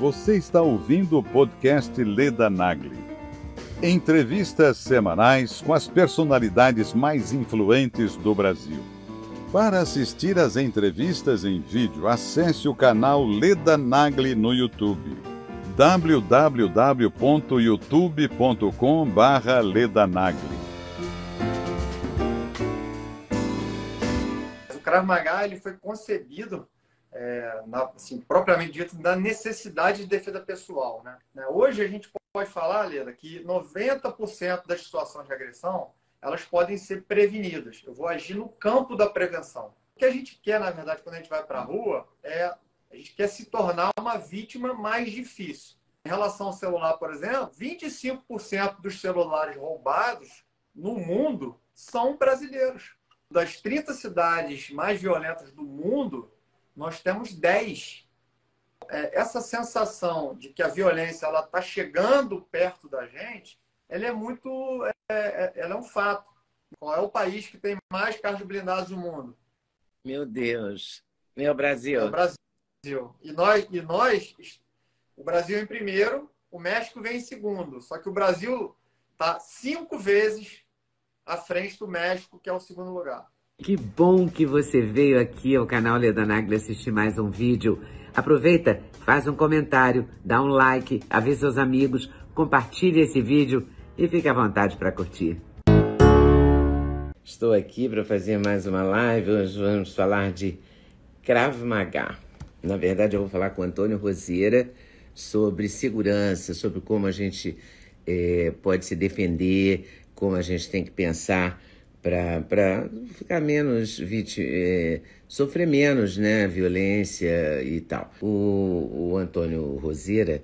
Você está ouvindo o podcast Leda Nagli. Entrevistas semanais com as personalidades mais influentes do Brasil. Para assistir às entrevistas em vídeo, acesse o canal Leda Nagli no YouTube. www.youtube.com/ledanagli. O Krav Maga ele foi concebido é, na, assim, propriamente dito, da necessidade de defesa pessoal. Né? né? Hoje a gente pode falar, Leda, que 90% das situações de agressão elas podem ser prevenidas. Eu vou agir no campo da prevenção. O que a gente quer, na verdade, quando a gente vai para a rua, é a gente quer se tornar uma vítima mais difícil. Em relação ao celular, por exemplo, 25% dos celulares roubados no mundo são brasileiros. Das 30 cidades mais violentas do mundo, nós temos 10. É, essa sensação de que a violência ela está chegando perto da gente, ela é muito, é, é, ela é um fato. Qual é o país que tem mais carros blindados no mundo? Meu Deus, meu Brasil. É o Brasil. E nós, e nós, o Brasil em primeiro, o México vem em segundo. Só que o Brasil está cinco vezes à frente do México, que é o segundo lugar. Que bom que você veio aqui ao canal Leda Nagli assistir mais um vídeo. Aproveita, faz um comentário, dá um like, avisa seus amigos, compartilhe esse vídeo e fique à vontade para curtir. Estou aqui para fazer mais uma live. Hoje vamos falar de Krav Maga. Na verdade, eu vou falar com o Antônio Roseira sobre segurança, sobre como a gente é, pode se defender, como a gente tem que pensar para ficar menos vítima, é, sofrer menos né, violência e tal. O, o Antônio Roseira,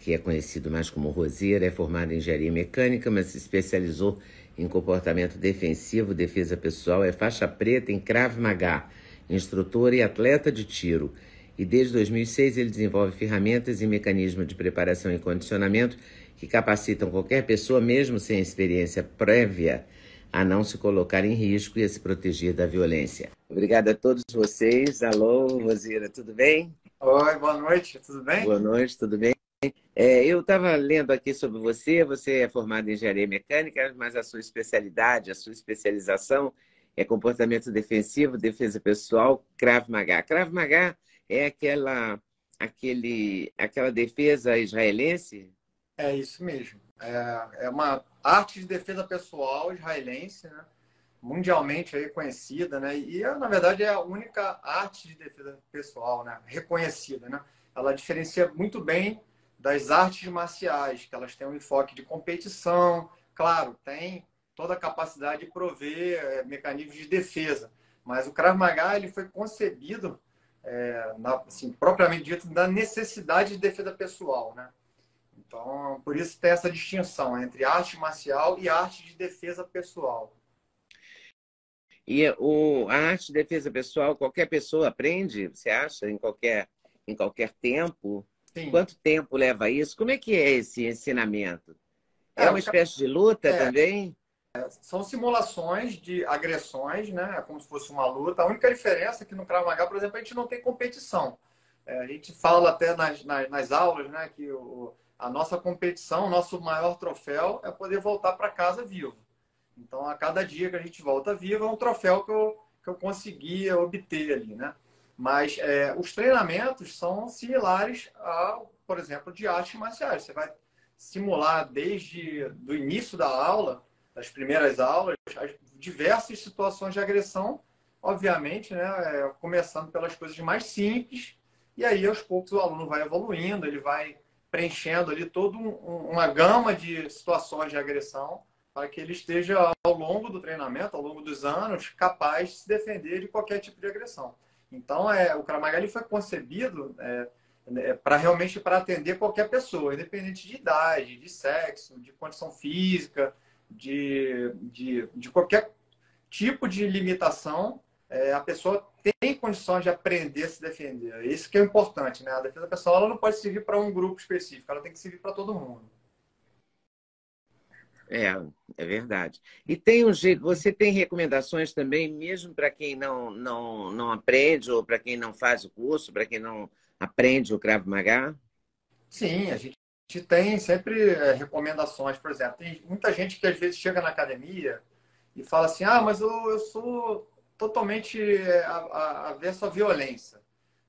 que é conhecido mais como Roseira, é formado em engenharia mecânica, mas se especializou em comportamento defensivo, defesa pessoal, é faixa preta em Krav Maga, instrutor e atleta de tiro. E desde 2006 ele desenvolve ferramentas e mecanismos de preparação e condicionamento que capacitam qualquer pessoa, mesmo sem experiência prévia, a não se colocar em risco e a se proteger da violência. Obrigada a todos vocês. Alô, Rosira, tudo bem? Oi, boa noite, tudo bem? Boa noite, tudo bem? É, eu estava lendo aqui sobre você, você é formado em engenharia mecânica, mas a sua especialidade, a sua especialização é comportamento defensivo, defesa pessoal, Krav Maga. Krav Maga é aquela, aquele, aquela defesa israelense? É isso mesmo. É, é uma arte de defesa pessoal israelense, né? mundialmente aí conhecida, né? E na verdade é a única arte de defesa pessoal, né? Reconhecida, né? Ela diferencia muito bem das artes marciais, que elas têm um enfoque de competição, claro, tem toda a capacidade de prover é, mecanismos de defesa, mas o Krav Maga ele foi concebido, é, na, assim, propriamente dito, da necessidade de defesa pessoal, né? Então, por isso tem essa distinção entre arte marcial e arte de defesa pessoal. E o, a arte de defesa pessoal, qualquer pessoa aprende, você acha, em qualquer, em qualquer tempo? Sim. Quanto tempo leva isso? Como é que é esse ensinamento? É, é uma espécie de luta é, também? É, são simulações de agressões, né? É como se fosse uma luta. A única diferença é que no Krav Maga, por exemplo, a gente não tem competição. É, a gente fala até nas, nas, nas aulas, né, que o, a nossa competição, o nosso maior troféu é poder voltar para casa vivo. Então, a cada dia que a gente volta vivo é um troféu que eu, que eu conseguia obter ali, né? Mas é, os treinamentos são similares a, por exemplo, de artes marciais. Você vai simular desde do início da aula, das primeiras aulas, as diversas situações de agressão, obviamente, né? É, começando pelas coisas mais simples, e aí aos poucos o aluno vai evoluindo, ele vai preenchendo ali toda um, uma gama de situações de agressão para que ele esteja, ao longo do treinamento, ao longo dos anos, capaz de se defender de qualquer tipo de agressão. Então, é, o Kramagali foi concebido é, é, para realmente para atender qualquer pessoa, independente de idade, de sexo, de condição física, de, de, de qualquer tipo de limitação, é, a pessoa tem condições de aprender a se defender. Isso que é importante, né? A defesa pessoal ela não pode servir para um grupo específico, ela tem que servir para todo mundo. É, é verdade. E tem um jeito, você tem recomendações também, mesmo para quem não, não, não aprende, ou para quem não faz o curso, para quem não aprende o Krav Maga? Sim, a gente tem sempre é, recomendações, por exemplo. Tem muita gente que às vezes chega na academia e fala assim: ah, mas eu, eu sou totalmente é, avesso à violência.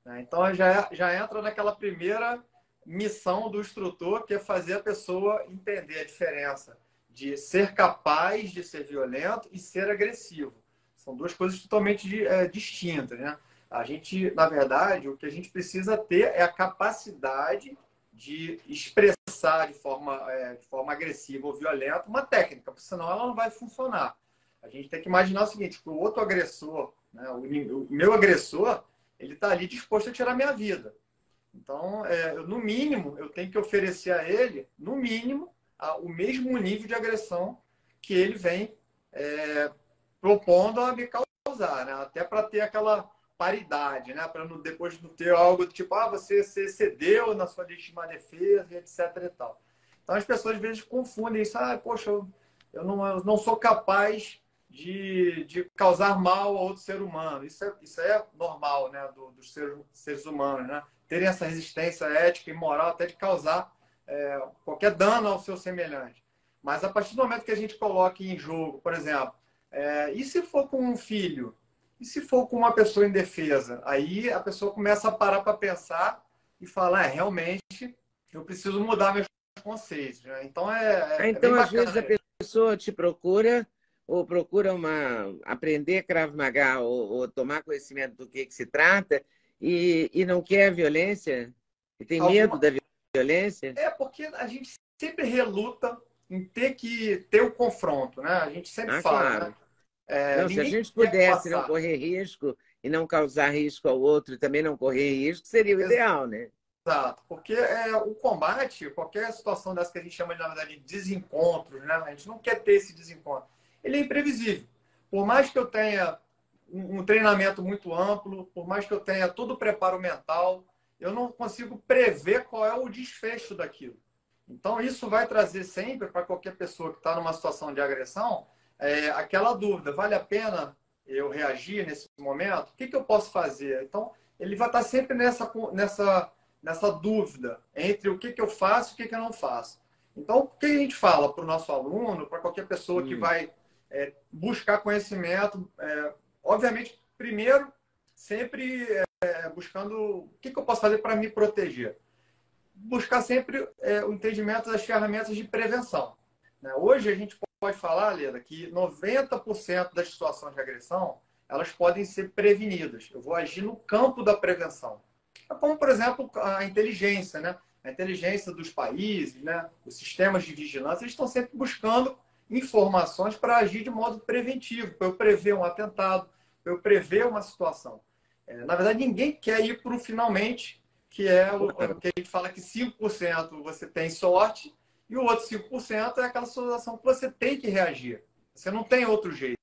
Né? Então já, já entra naquela primeira missão do instrutor, que é fazer a pessoa entender a diferença de ser capaz de ser violento e ser agressivo. São duas coisas totalmente é, distintas. Né? A gente, na verdade, o que a gente precisa ter é a capacidade de expressar de forma, é, de forma agressiva ou violenta uma técnica, porque senão ela não vai funcionar. A gente tem que imaginar o seguinte, o outro agressor, né, o, o, meu agressor, ele está ali disposto a tirar minha vida. Então, é, eu, no mínimo, eu tenho que oferecer a ele, no mínimo, a, o mesmo nível de agressão que ele vem é, propondo a me causar, né? até para ter aquela paridade, né? para depois não ter algo tipo, ah, você, você cedeu na sua legítima defesa, etc. E tal. Então, as pessoas às vezes confundem isso, ah, poxa, eu, eu, não, eu não sou capaz de, de causar mal a outro ser humano. Isso é, isso é normal né? Do, dos seres, seres humanos, né? terem essa resistência ética e moral até de causar é, qualquer dano ao seu semelhante. Mas a partir do momento que a gente coloca em jogo, por exemplo, é, e se for com um filho? E se for com uma pessoa indefesa? Aí a pessoa começa a parar para pensar e falar, é, realmente, eu preciso mudar meus conceitos. Né? Então, é, é, é Então, às vezes, a pessoa te procura ou procura uma, aprender Krav Maga ou, ou tomar conhecimento do que, que se trata e, e não quer violência? E tem Alguma... medo da violência? É, porque a gente sempre reluta em ter que ter o confronto, né? A gente sempre ah, fala. Claro. Né? É, não, se a gente pudesse não correr risco e não causar risco ao outro e também não correr risco, seria o ideal, né? Exato, porque é, o combate, qualquer situação dessa que a gente chama de, na verdade, de desencontros, né? A gente não quer ter esse desencontro. Ele é imprevisível. Por mais que eu tenha um, treinamento muito amplo, por mais que eu tenha todo o preparo mental, eu não consigo prever qual é o desfecho daquilo. Então, isso vai trazer sempre para qualquer pessoa que está numa situação de agressão é, aquela dúvida: vale a pena eu reagir nesse momento? O que, que eu posso fazer? Então, ele vai estar tá sempre nessa, nessa, nessa dúvida entre o que, que eu faço e o que, que eu não faço. Então, o que a gente fala para o nosso aluno, para qualquer pessoa hum. que vai é, buscar conhecimento? É, obviamente, primeiro, sempre é, buscando o que, que eu posso fazer para me proteger. Buscar sempre é, o entendimento das ferramentas de prevenção. Né? Hoje a gente pode falar, Leda, que 90% das situações de agressão elas podem ser prevenidas. Eu vou agir no campo da prevenção. É como, por exemplo, a inteligência, né? A inteligência dos países, né? Os sistemas de vigilância, eles estão sempre buscando informações para agir de modo preventivo, para eu prever um atentado, para eu prever uma situação. É, na verdade, ninguém quer ir para o finalmente, que é o, o que a gente fala que 5% você tem sorte e o outro 5% é aquela situação que você tem que reagir. Você não tem outro jeito.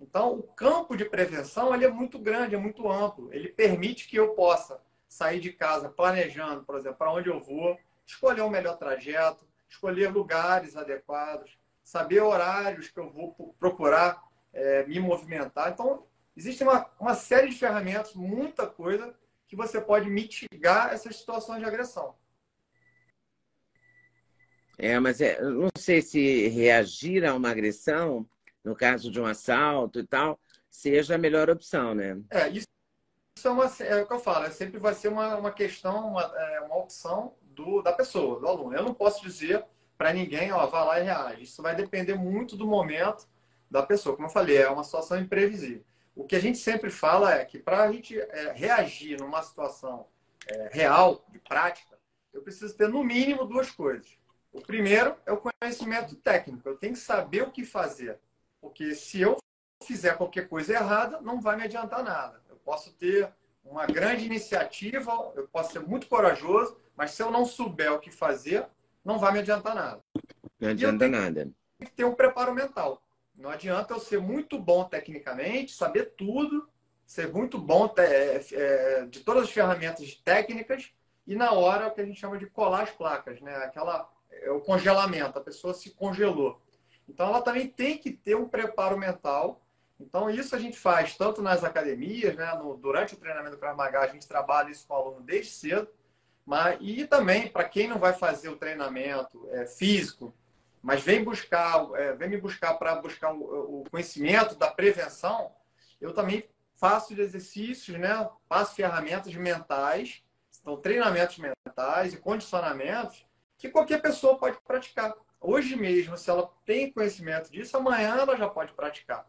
Então, o campo de prevenção ele é muito grande, é muito amplo. Ele permite que eu possa sair de casa planejando, por exemplo, para onde eu vou, escolher o melhor trajeto, escolher lugares adequados, saber horários que eu vou procurar é, me movimentar. Então, existe uma, uma série de ferramentas, muita coisa, que você pode mitigar essas situações de agressão. É, mas é, não sei se reagir a uma agressão, no caso de um assalto e tal, seja a melhor opção, né? É, isso, isso é, uma, é o que eu falo, é, sempre vai ser uma, uma questão, uma, é, uma opção do, da pessoa, do aluno. Eu não posso dizer para ninguém, ó, vá lá e reage. Isso vai depender muito do momento da pessoa. Como eu falei, é uma situação imprevisível. O que a gente sempre fala é que para a gente é, reagir numa situação é, real, de prática, eu preciso ter no mínimo duas coisas. O primeiro é o conhecimento técnico. Eu tenho que saber o que fazer. Porque se eu fizer qualquer coisa errada, não vai me adiantar nada. Eu posso ter uma grande iniciativa, eu posso ser muito corajoso, mas se eu não souber o que fazer, não vai me adiantar nada. Não adianta nada. Tem que ter um preparo mental. Não adianta eu ser muito bom tecnicamente, saber tudo, ser muito bom é, é, de todas as ferramentas técnicas e na hora o que a gente chama de colar as placas, né? Aquela é o congelamento, a pessoa se congelou. Então ela também tem que ter um preparo mental. Então isso a gente faz tanto nas academias, né? No, durante o treinamento do Krav Maga, a gente trabalha isso com o aluno desde cedo Mas, e também, para quem não vai fazer o treinamento é, físico, mas vem buscar, é, vem me buscar para buscar o, o, conhecimento da prevenção, eu também faço exercícios, né? Passo ferramentas mentais, então treinamentos mentais e condicionamentos que qualquer pessoa pode praticar. Hoje mesmo, se ela tem conhecimento disso, amanhã ela já pode praticar.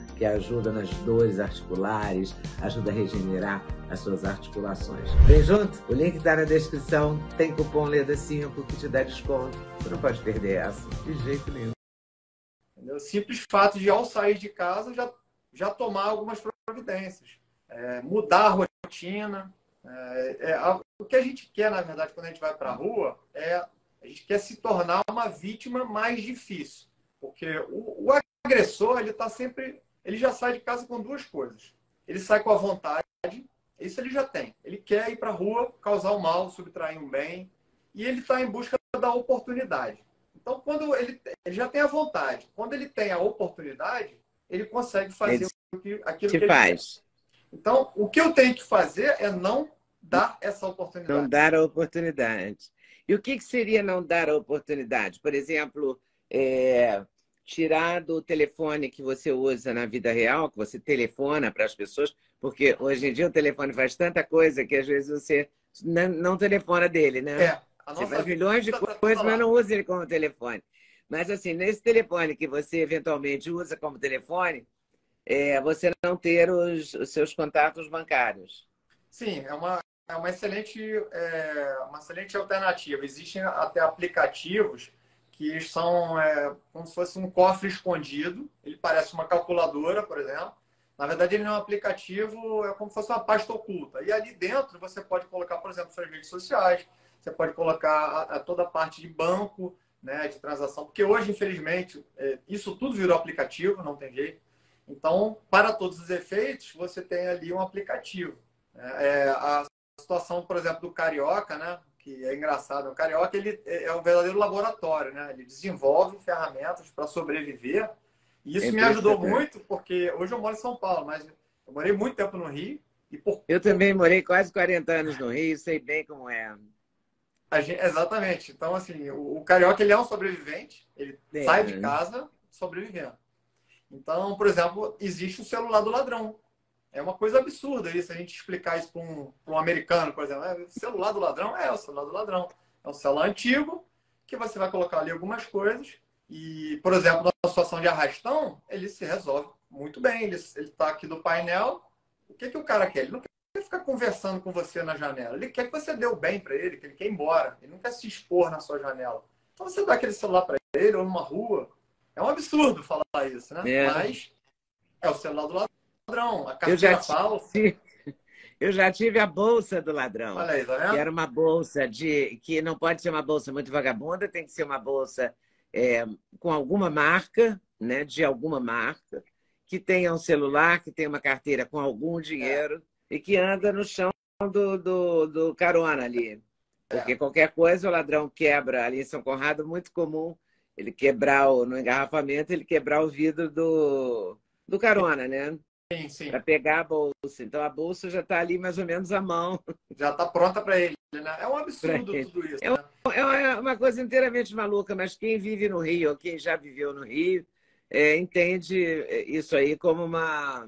que ajuda nas dores articulares, ajuda a regenerar as suas articulações. Vem junto? O link está na descrição. Tem cupom LEDA5 que te dá desconto. Você não pode perder essa, de jeito nenhum. O simples fato de, ao sair de casa, já, já tomar algumas providências. É, mudar a rotina. É, é, a, o que a gente quer, na verdade, quando a gente vai para a rua, é a gente quer se tornar uma vítima mais difícil. Porque o, o agressor, ele está sempre ele já sai de casa com duas coisas. Ele sai com a vontade, isso ele já tem. Ele quer ir para a rua, causar o um mal, subtrair um bem, e ele está em busca da oportunidade. Então, quando ele, ele, já tem a vontade, quando ele tem a oportunidade, ele consegue fazer ele aquilo que ele faz. Quer. Então, o que eu tenho que fazer é não dar essa oportunidade. Não dar a oportunidade. E o que, que seria não dar a oportunidade? Por exemplo, é, tirar do telefone que você usa na vida real, que você telefona para as pessoas, porque hoje em dia o telefone faz tanta coisa que às vezes você não, telefona dele, né? É, você faz milhões de tá coisas, mas não usa ele como telefone. Mas assim, nesse telefone que você eventualmente usa como telefone, é, você não ter os, os seus contatos bancários. Sim, é uma, é uma excelente, é, uma excelente alternativa. Existem até aplicativos que são é, como se fosse um cofre escondido. Ele parece uma calculadora, por exemplo. Na verdade, ele é um aplicativo, é como se fosse uma pasta oculta. E ali dentro você pode colocar, por exemplo, suas redes sociais, você pode colocar a, a toda a parte de banco, né, de transação, porque hoje, infelizmente, é, isso tudo virou aplicativo, não tem jeito. Então, para todos os efeitos, você tem ali um aplicativo. É, é a situação, por exemplo, do Carioca, né? Que é engraçado. O Carioca ele é um verdadeiro laboratório, né? Ele desenvolve ferramentas para sobreviver. E isso é me ajudou muito, porque hoje eu moro em São Paulo, mas eu morei muito tempo no Rio. E por... Eu também morei quase 40 anos no Rio, sei bem como é. Gente, exatamente. Então, assim, o, o, Carioca ele é um sobrevivente, ele é. sai de casa sobrevivendo. Então, por exemplo, existe o celular do ladrão. É uma coisa absurda isso, a gente explicar isso para um, um, americano, por exemplo. É, celular do ladrão é o celular do ladrão. É um celular antigo que você vai colocar ali algumas coisas e, por exemplo, na situação de arrastão, ele se resolve muito bem. Ele está aqui do painel. O que, que o cara quer? Ele não quer ficar conversando com você na janela. Ele quer que você dê o bem para ele, que ele quer ir embora. Ele não quer se expor na sua janela. Então você dá aquele celular para ele ou numa rua. É um absurdo falar isso, né? É. Mas é o celular do ladrão ladrão, a carteira eu já falsa. Tive, eu já tive a bolsa do ladrão. Olha aí, tá vendo? Que era uma bolsa de. que não pode ser uma bolsa muito vagabunda, tem que ser uma bolsa é, com alguma marca, né? De alguma marca, que tenha um celular, que tenha uma carteira com algum dinheiro é. e que anda no chão do, do, do carona ali. Porque é. qualquer coisa o ladrão quebra ali em São Conrado, muito comum ele quebrar o, no engarrafamento, ele quebrar o vidro do, do carona, né? Para pegar a bolsa. Então a bolsa já está ali mais ou menos à mão. Já está pronta para ele, né? É um absurdo tudo isso. É, né? é uma coisa inteiramente maluca, mas quem vive no Rio, ou quem já viveu no Rio, é, entende isso aí como uma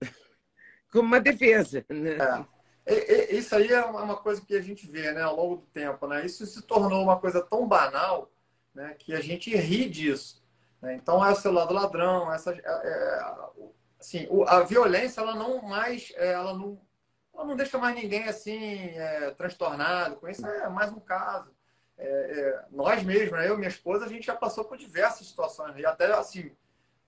como uma defesa. Né? É. Isso aí é uma coisa que a gente vê né, ao longo do tempo. Né? Isso se tornou uma coisa tão banal né, que a gente ri disso. Né? Então, é o celular do ladrão, essa, é, assim, a violência ela não mais é, ela não, ela não deixa mais ninguém assim é, transtornado com isso. É mais um caso. É, é, nós mesmos né? eu e minha esposa a gente já passou por diversas situações e até assim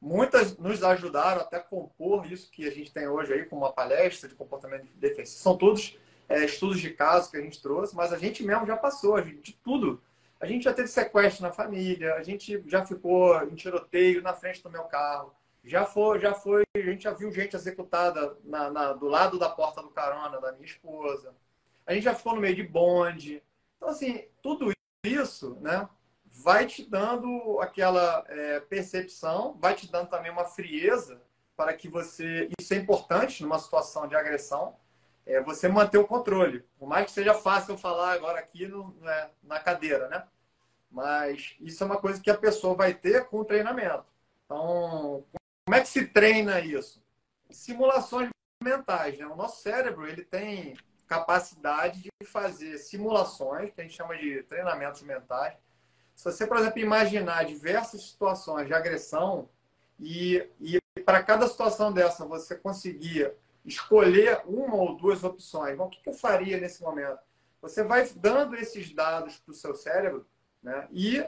muitas nos ajudaram até a compor isso que a gente tem hoje aí com uma palestra de comportamento defensivo são todos é, estudos de caso que a gente trouxe mas a gente mesmo já passou gente, de tudo. A gente já teve sequestro na família, a gente já ficou em tiroteio na frente do meu carro, já foi, já foi, a gente já viu gente executada na, na, do lado da porta do carona da minha esposa. A gente já ficou no meio de bonde. Então, assim, tudo isso, né, vai te dando aquela é, percepção, vai te dando também uma frieza para que você. Isso é importante numa situação de agressão, é você manter o controle. Por mais que seja fácil falar agora aqui no, né, na cadeira, né? Mas isso é uma coisa que a pessoa vai ter com o treinamento. Então, como é que se treina isso? Simulações mentais. Né? O nosso cérebro ele tem capacidade de fazer simulações, que a gente chama de treinamentos mentais. Se você, por exemplo, imaginar diversas situações de agressão e, e para cada situação dessa você conseguir escolher uma ou duas opções, bom, o que eu faria nesse momento? Você vai dando esses dados para o seu cérebro né? e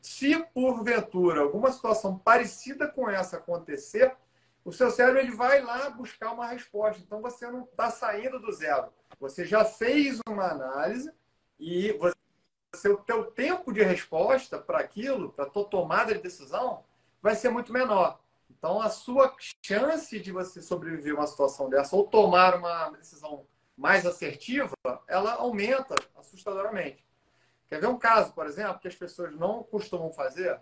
se porventura alguma situação parecida com essa acontecer, o seu cérebro ele vai lá buscar uma resposta. Então você não está saindo do zero. Você já fez uma análise e você, o teu tempo de resposta para aquilo, para a tua tomada de decisão, vai ser muito menor. Então a sua chance de você sobreviver a uma situação dessa ou tomar uma decisão mais assertiva, ela aumenta assustadoramente. Quer ver um caso, por exemplo, que as pessoas não costumam fazer?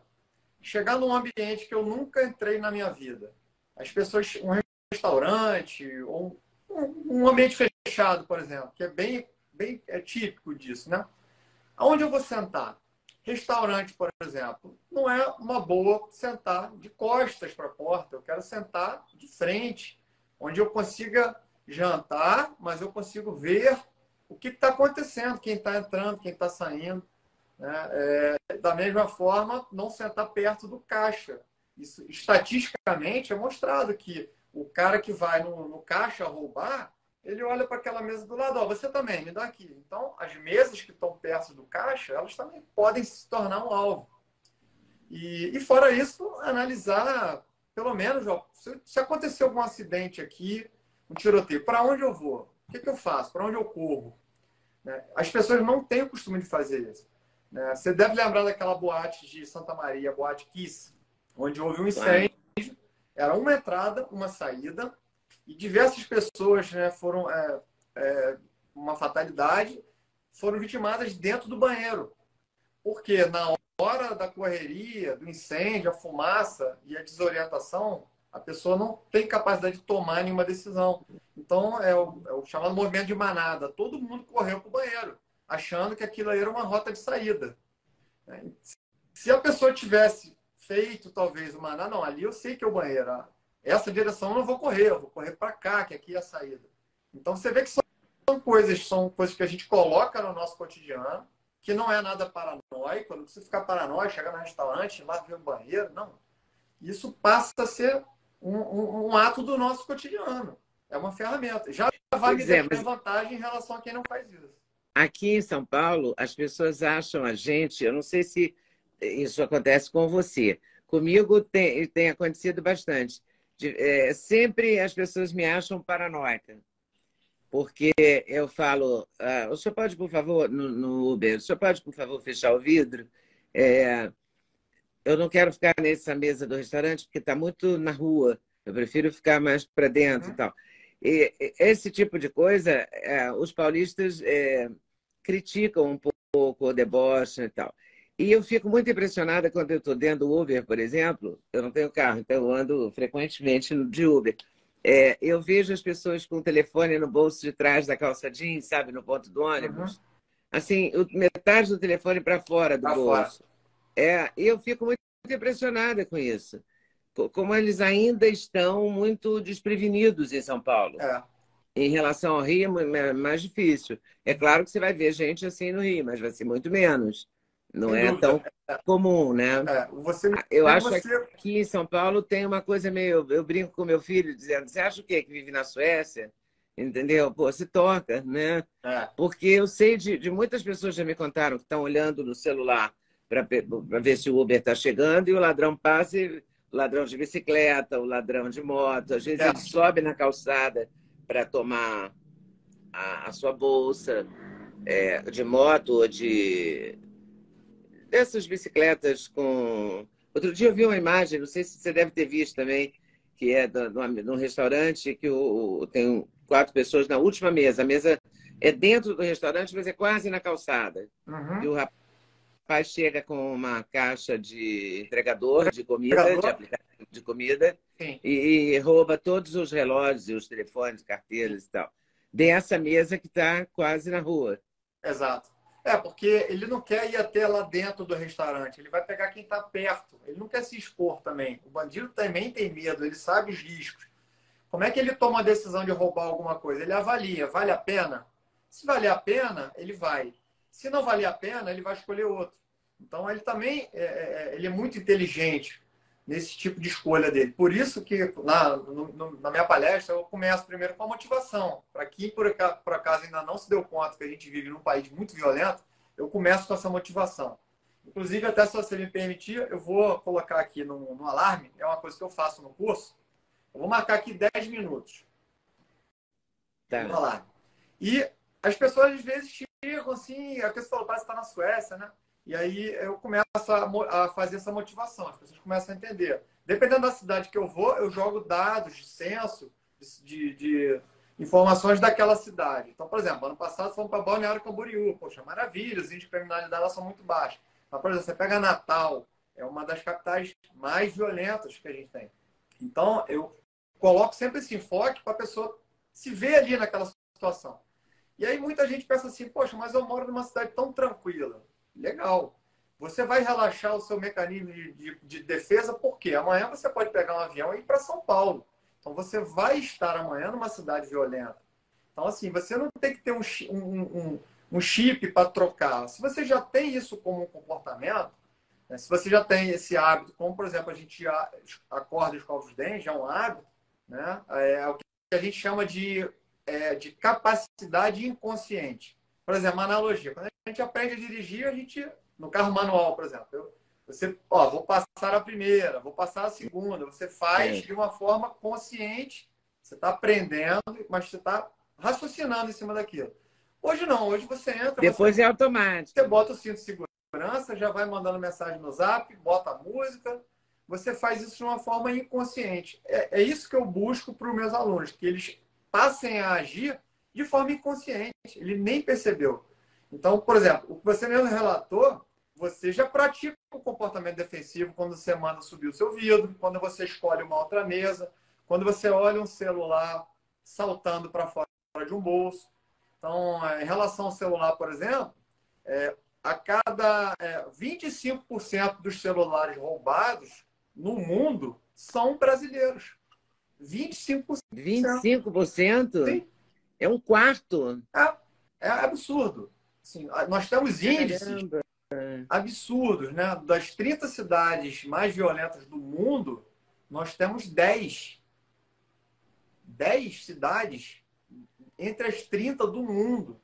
Chegar num ambiente que eu nunca entrei na minha vida as pessoas, um restaurante ou um ambiente fechado, por exemplo, que é bem, bem é típico disso, né? Aonde eu vou sentar? Restaurante, por exemplo, não é uma boa sentar de costas para a porta. Eu quero sentar de frente, onde eu consiga jantar, mas eu consigo ver o que está acontecendo, quem está entrando, quem está saindo. Né? É, da mesma forma, não sentar perto do caixa. Isso, estatisticamente, é mostrado que o cara que vai no, no caixa roubar, ele olha para aquela mesa do lado, ó, você também, me dá aqui. Então, as mesas que estão perto do caixa, elas também podem se tornar um alvo. E, e fora isso, analisar, pelo menos, ó, se, se acontecer algum acidente aqui, um tiroteio, para onde eu vou? O que, que eu faço? Para onde eu corro? Né? As pessoas não têm o costume de fazer isso. Né? Você deve lembrar daquela boate de Santa Maria, boate Kiss, onde houve um incêndio. Era uma entrada, uma saída, e diversas pessoas né, foram é, é, uma fatalidade, foram vitimadas dentro do banheiro. Porque na hora da correria, do incêndio, a fumaça e a desorientação, a pessoa não tem capacidade de tomar nenhuma decisão. Então, é o, é o chamado movimento de manada. Todo mundo correu para o banheiro, achando que aquilo era uma rota de saída. Se a pessoa tivesse feito talvez uma. Não, não, ali eu sei que é o banheiro. Ah, essa direção eu não vou correr, eu vou correr para cá, que aqui é a saída. Então você vê que são coisas, são coisas que a gente coloca no nosso cotidiano, que não é nada paranoico, não precisa ficar paranoico, chegar no restaurante, lá ver o banheiro, não. Isso passa a ser um, um, um, ato do nosso cotidiano. É uma ferramenta. Já vai me é, mas... vantagem em relação a quem não faz isso. Aqui em São Paulo, as pessoas acham a gente, eu não sei se isso acontece com você. Comigo tem, tem acontecido bastante. De, é, sempre as pessoas me acham paranoica. Porque eu falo, ah, o senhor pode, por favor, no, no, Uber, o senhor pode, por favor, fechar o vidro? É, eu não quero ficar nessa mesa do restaurante porque está muito na rua. Eu prefiro ficar mais para dentro uhum. e tal. E, esse tipo de coisa, é, os paulistas é, criticam um pouco, debocham e tal. E eu fico muito impressionada quando eu estou dentro do Uber, por exemplo. Eu não tenho carro, então eu ando frequentemente de Uber. É, eu vejo as pessoas com o telefone no bolso de trás da calça jeans, sabe, no ponto do ônibus. Uhum. Assim, metade do telefone para fora do pra bolso. Fora. É, eu fico muito impressionada com isso. Como eles ainda estão muito desprevenidos em São Paulo. É. Em relação ao Rio, é mais difícil. É claro que você vai ver gente assim no Rio, mas vai ser muito menos. Não é tão comum, né? É, você, eu acho você... que aqui em São Paulo tem uma coisa meio. Eu brinco com meu filho dizendo: você acha o quê? Que vive na Suécia? Entendeu? Pô, se toca, né? É. Porque eu sei de, de muitas pessoas já me contaram que estão olhando no celular para ver se o Uber está chegando e o ladrão passa e o ladrão de bicicleta, o ladrão de moto. Às vezes é. ele sobe na calçada para tomar a, a, sua bolsa é, de moto ou de dessas bicicletas com. Outro dia eu vi uma imagem, não sei se você deve ter visto também, que é de um restaurante que o, tem quatro pessoas na última mesa. A mesa é dentro do restaurante, mas é quase na calçada. Uhum. E o rapaz chega com uma caixa de entregador de comida, entregador? de aplicativo de comida, e, e, rouba todos os relógios, os telefones, carteiras e tal. Dessa mesa que está quase na rua. Exato. É, porque ele não quer ir até lá dentro do restaurante, ele vai pegar quem está perto. Ele não quer se expor também. O bandido também tem medo, ele sabe os riscos. Como é que ele toma a decisão de roubar alguma coisa? Ele avalia, vale a pena? Se valer a pena, ele vai. Se não valer a pena, ele vai escolher outro. Então ele também é, é, é ele é muito inteligente nesse tipo de escolha dele. Por isso que na, no, na minha palestra eu começo primeiro com a motivação. Para quem por, por acaso ainda não se deu conta que a gente vive num país muito violento, eu começo com essa motivação. Inclusive, até se você me permitir, eu vou colocar aqui no, no alarme, é uma coisa que eu faço no curso. Eu vou marcar aqui 10 minutos. Tá. No alarme. E as pessoas às vezes chegam assim, a pessoa parece que está na Suécia, né? E aí eu começo a, a, fazer essa motivação, as pessoas começam a entender. Dependendo da cidade que eu vou, eu jogo dados de censo, de, de informações daquela cidade. Então, por exemplo, ano passado fomos para Balneário Camboriú. Poxa, maravilha, os índices de criminalidade lá são muito baixos. Mas, por exemplo, você pega Natal, é uma das capitais mais violentas que a gente tem. Então, eu coloco sempre esse enfoque para a pessoa se ver ali naquela situação. E aí muita gente pensa assim, poxa, mas eu moro numa cidade tão tranquila. Legal. Você vai relaxar o seu mecanismo de, de, de defesa, porque amanhã você pode pegar um avião e ir para São Paulo. Então você vai estar amanhã numa cidade violenta. Então, assim, você não tem que ter um, um, um, um chip para trocar. Se você já tem isso como um comportamento, né, se você já tem esse hábito, como por exemplo a gente acorda e escova os dentes, já é um hábito, né? é o que a gente chama de, é, de capacidade inconsciente. Por exemplo, uma analogia. Quando a gente aprende a dirigir, a gente, no carro manual, por exemplo, eu, você, ó, vou passar a primeira, vou passar a segunda. Você faz de uma forma consciente. Você está aprendendo, mas você está raciocinando em cima daquilo. Hoje não, hoje você entra. Depois você, é automático. Você bota o cinto de segurança, já vai mandando mensagem no zap, bota a música. Você faz isso de uma forma inconsciente. É, é isso que eu busco para os meus alunos, que eles passem a agir de forma inconsciente. Ele nem percebeu. Então, por exemplo, o que você mesmo relatou, você já pratica o comportamento defensivo quando você manda subir o seu vidro, quando você escolhe uma outra mesa, quando você olha um celular saltando para fora de um bolso. Então, é, em relação ao celular, por exemplo, é, a cada é, 25% dos celulares roubados no mundo são brasileiros. 25%. 25%? Sim. É um quarto. É, é absurdo. Assim, nós temos índices Caramba. absurdos, né? Das 30 cidades mais violentas do mundo, nós temos 10. 10 cidades entre as 30 do mundo.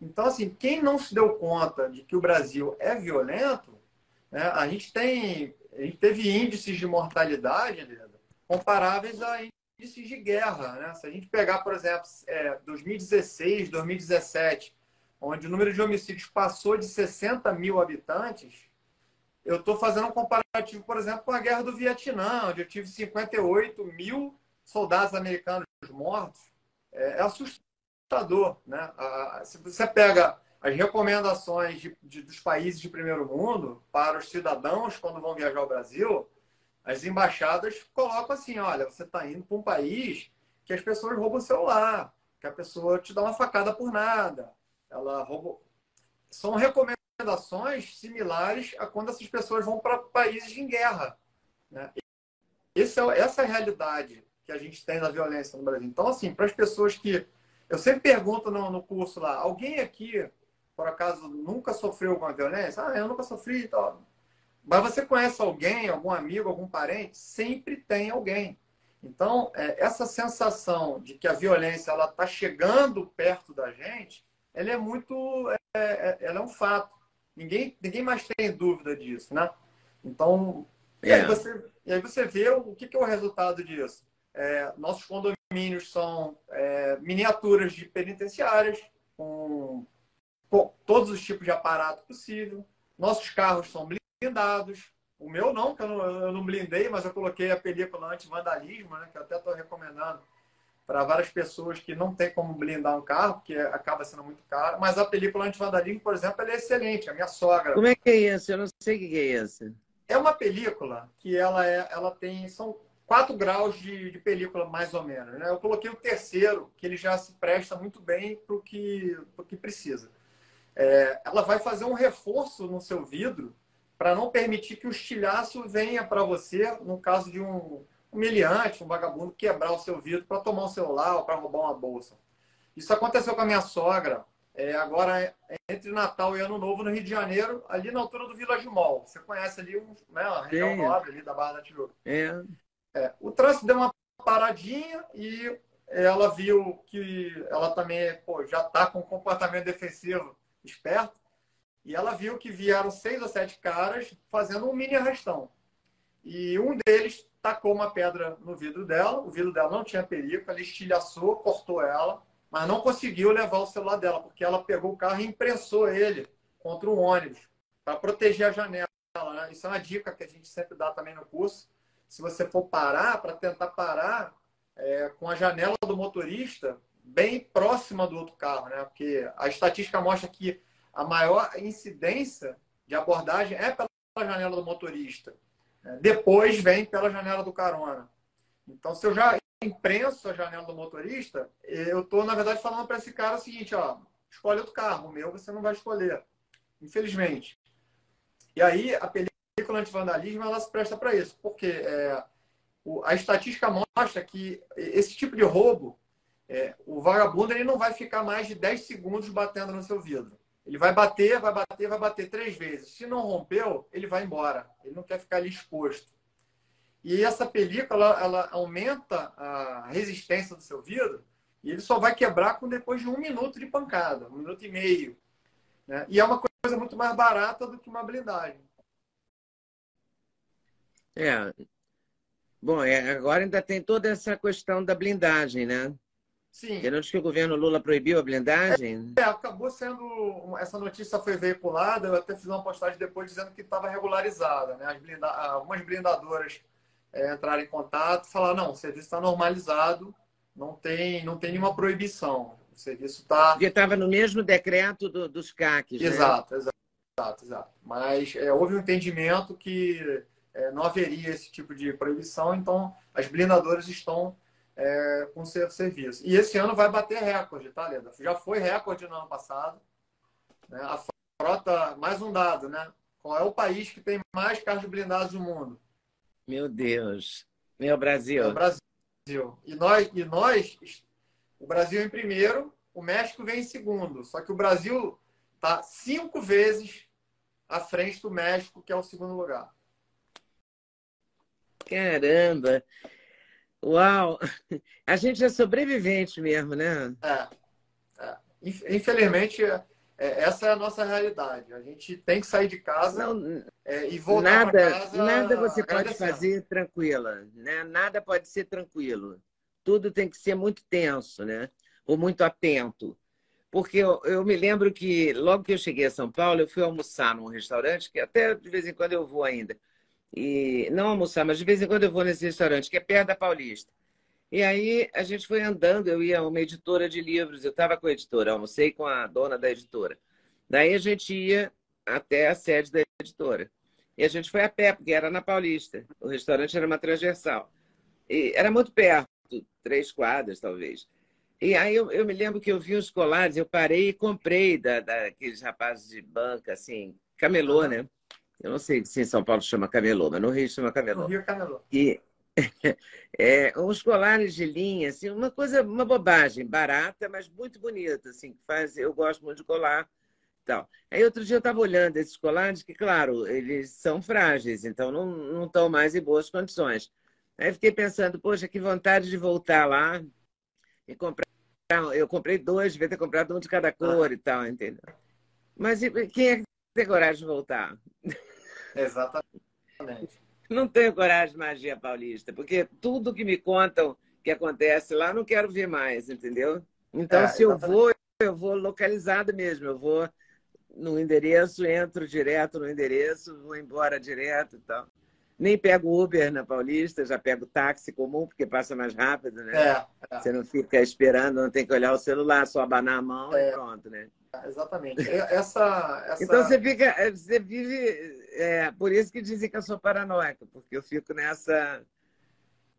Então, assim, quem não se deu conta de que o Brasil é violento, né? a gente tem, a gente teve índices de mortalidade comparáveis a índices de guerra. Né? Se a gente pegar, por exemplo, é, 2016, 2017, onde o número de homicídios passou de 60 mil habitantes, eu estou fazendo um comparativo, por exemplo, com a guerra do Vietnã, onde eu tive 58 mil soldados americanos mortos. É, é assustador. Né? se você pega as recomendações de, de, dos países de primeiro mundo para os cidadãos quando vão viajar ao Brasil, as embaixadas colocam assim: olha, você está indo para um país que as pessoas roubam o celular, que a pessoa te dá uma facada por nada. Ela roubou. São recomendações similares a quando essas pessoas vão para países em guerra. Né? Esse é, essa é a realidade que a gente tem da violência no Brasil. Então, assim, para as pessoas que. Eu sempre pergunto no, no curso lá: alguém aqui, por acaso, nunca sofreu alguma violência? Ah, eu nunca sofri e tal. Mas você conhece alguém, algum amigo, algum parente? Sempre tem alguém. Então, é, essa sensação de que a violência ela está chegando perto da gente, ela é muito, é, é, ela é um fato. Ninguém, ninguém mais tem dúvida disso, né? Então, e aí, é. você, e aí você vê o que, que é o resultado disso. É, nossos condomínios são é, miniaturas de penitenciárias, com, com todos os tipos de aparato possível Nossos carros são blindados. O meu não, que eu não, eu não blindei, mas eu coloquei a película anti-vandalismo, né, que eu até estou recomendando para várias pessoas que não tem como blindar um carro, porque acaba sendo muito caro. Mas a película anti-vandalismo, por exemplo, é excelente. A minha sogra. Como é que é isso? Eu não sei o que é isso. É uma película que ela, é, ela tem. São quatro graus de, de película, mais ou menos. Né? Eu coloquei o terceiro, que ele já se presta muito bem para o que, que precisa. É, ela vai fazer um reforço no seu vidro para não permitir que o estilhaço venha para você, no caso de um humilhante, um vagabundo, quebrar o seu vidro para tomar um celular ou para roubar uma bolsa. Isso aconteceu com a minha sogra, é, agora entre Natal e Ano Novo no Rio de Janeiro, ali na altura do Village Mall. Você conhece ali um, né, a região nobre ali da Barra da Tijuca. É. É, o trânsito deu uma paradinha e ela viu que ela também pô, já está com um comportamento defensivo esperto. E ela viu que vieram seis ou sete caras fazendo um mini arrastão. E um deles tacou uma pedra no vidro dela, o vidro dela não tinha perigo, ele estilhaçou, cortou ela, mas não conseguiu levar o celular dela, porque ela pegou o carro e imprensou ele contra o ônibus, para proteger a janela. Né? Isso é uma dica que a gente sempre dá também no curso. Se você for parar, para tentar parar é, com a janela do motorista bem próxima do outro carro, né? Porque a estatística mostra que a maior incidência de abordagem é pela janela do motorista. Né? Depois vem pela janela do carona. Então, se eu já imprenso a janela do motorista, eu estou, na verdade, falando para esse cara o seguinte, ó, escolhe outro carro, o meu você não vai escolher, infelizmente. E aí, a película anti-vandalismo, ela se presta para isso, porque é, a estatística mostra que esse tipo de roubo, é, o vagabundo ele não vai ficar mais de 10 segundos batendo no seu vidro. Ele vai bater, vai bater, vai bater três vezes. Se não rompeu, ele vai embora. Ele não quer ficar ali exposto. E essa película, ela, ela aumenta a resistência do seu vidro e ele só vai quebrar com depois de um minuto de pancada, um minuto e meio. Né? E é uma coisa muito mais barata do que uma blindagem. É. Bom, é, agora ainda tem toda essa questão da blindagem, né? Sim. Eu não que o governo Lula proibiu a blindagem? É, acabou sendo. Essa notícia foi veiculada, eu até fiz uma postagem depois dizendo que estava regularizada. Né? As blinda... Algumas blindadoras é, entraram em contato e falaram: não, o serviço está normalizado, não tem, não tem nenhuma proibição. O serviço está. Porque estava no mesmo decreto do, dos CACs. Exato, né? exato, exato, exato. Mas é, houve um entendimento que é, não haveria esse tipo de proibição, então as blindadoras estão é, com seu serviço. E esse ano vai bater recorde, tá, Leda? Já foi recorde no ano passado. Né? A frota, mais um dado, né? Qual é o país que tem mais carros blindados do mundo? Meu Deus. Meu Brasil. É o Brasil. E nós, e nós, o Brasil em primeiro, o México vem em segundo. Só que o Brasil está cinco vezes à frente do México, que é o segundo lugar. Caramba! Uau! A gente é sobrevivente mesmo, né? É. é. Infelizmente, é, é, essa é a nossa realidade. A gente tem que sair de casa Não, é, e voltar para casa. Nada você pode fazer tranquila, né? Nada pode ser tranquilo. Tudo tem que ser muito tenso, né? Ou muito atento. Porque eu, eu me lembro que logo que eu cheguei a São Paulo, eu fui almoçar num restaurante, que até de vez em quando eu vou ainda e não almoçar, mas de vez em quando eu vou nesse restaurante, que é perto da Paulista. E aí a gente foi andando, eu ia a uma editora de livros, eu estava com a editora, almocei com a dona da editora. Daí a gente ia até a sede da editora. E a gente foi a pé, porque era na Paulista. O restaurante era uma transversal. E era muito perto, três quadras, talvez. E aí eu, eu me lembro que eu vi os colares, eu parei e comprei da, daqueles rapazes de banca, assim, camelô, né? Eu não sei se em São Paulo chama camelô, mas no Rio chama camelô. No Rio camelô. E é, uns colares de linha, assim, uma coisa, uma bobagem, barata, mas muito bonita, assim, que faz. Eu gosto muito de colar. Tal. Aí outro dia eu estava olhando esses colares, que, claro, eles são frágeis, então não, não estão mais em boas condições. Aí fiquei pensando, poxa, que vontade de voltar lá e comprar. Eu comprei dois, devia ter comprado um de cada cor ah. e tal, entendeu? Mas quem é que tem coragem de voltar? Exatamente. Não tenho coragem de magia paulista, porque tudo que me contam que acontece lá, não quero ver mais, entendeu? Então, é, se eu vou, eu vou localizado mesmo, eu vou no endereço, entro direto no endereço, vou embora direto e tal. Nem pego Uber na Paulista, já pego táxi comum, porque passa mais rápido, né? É, é. Você não fica esperando, não tem que olhar o celular, só abanar a mão É. e pronto, né? Exatamente. Essa, essa... Então você fica, você vive, é, por isso que dizem que eu sou paranoica, porque eu fico nessa,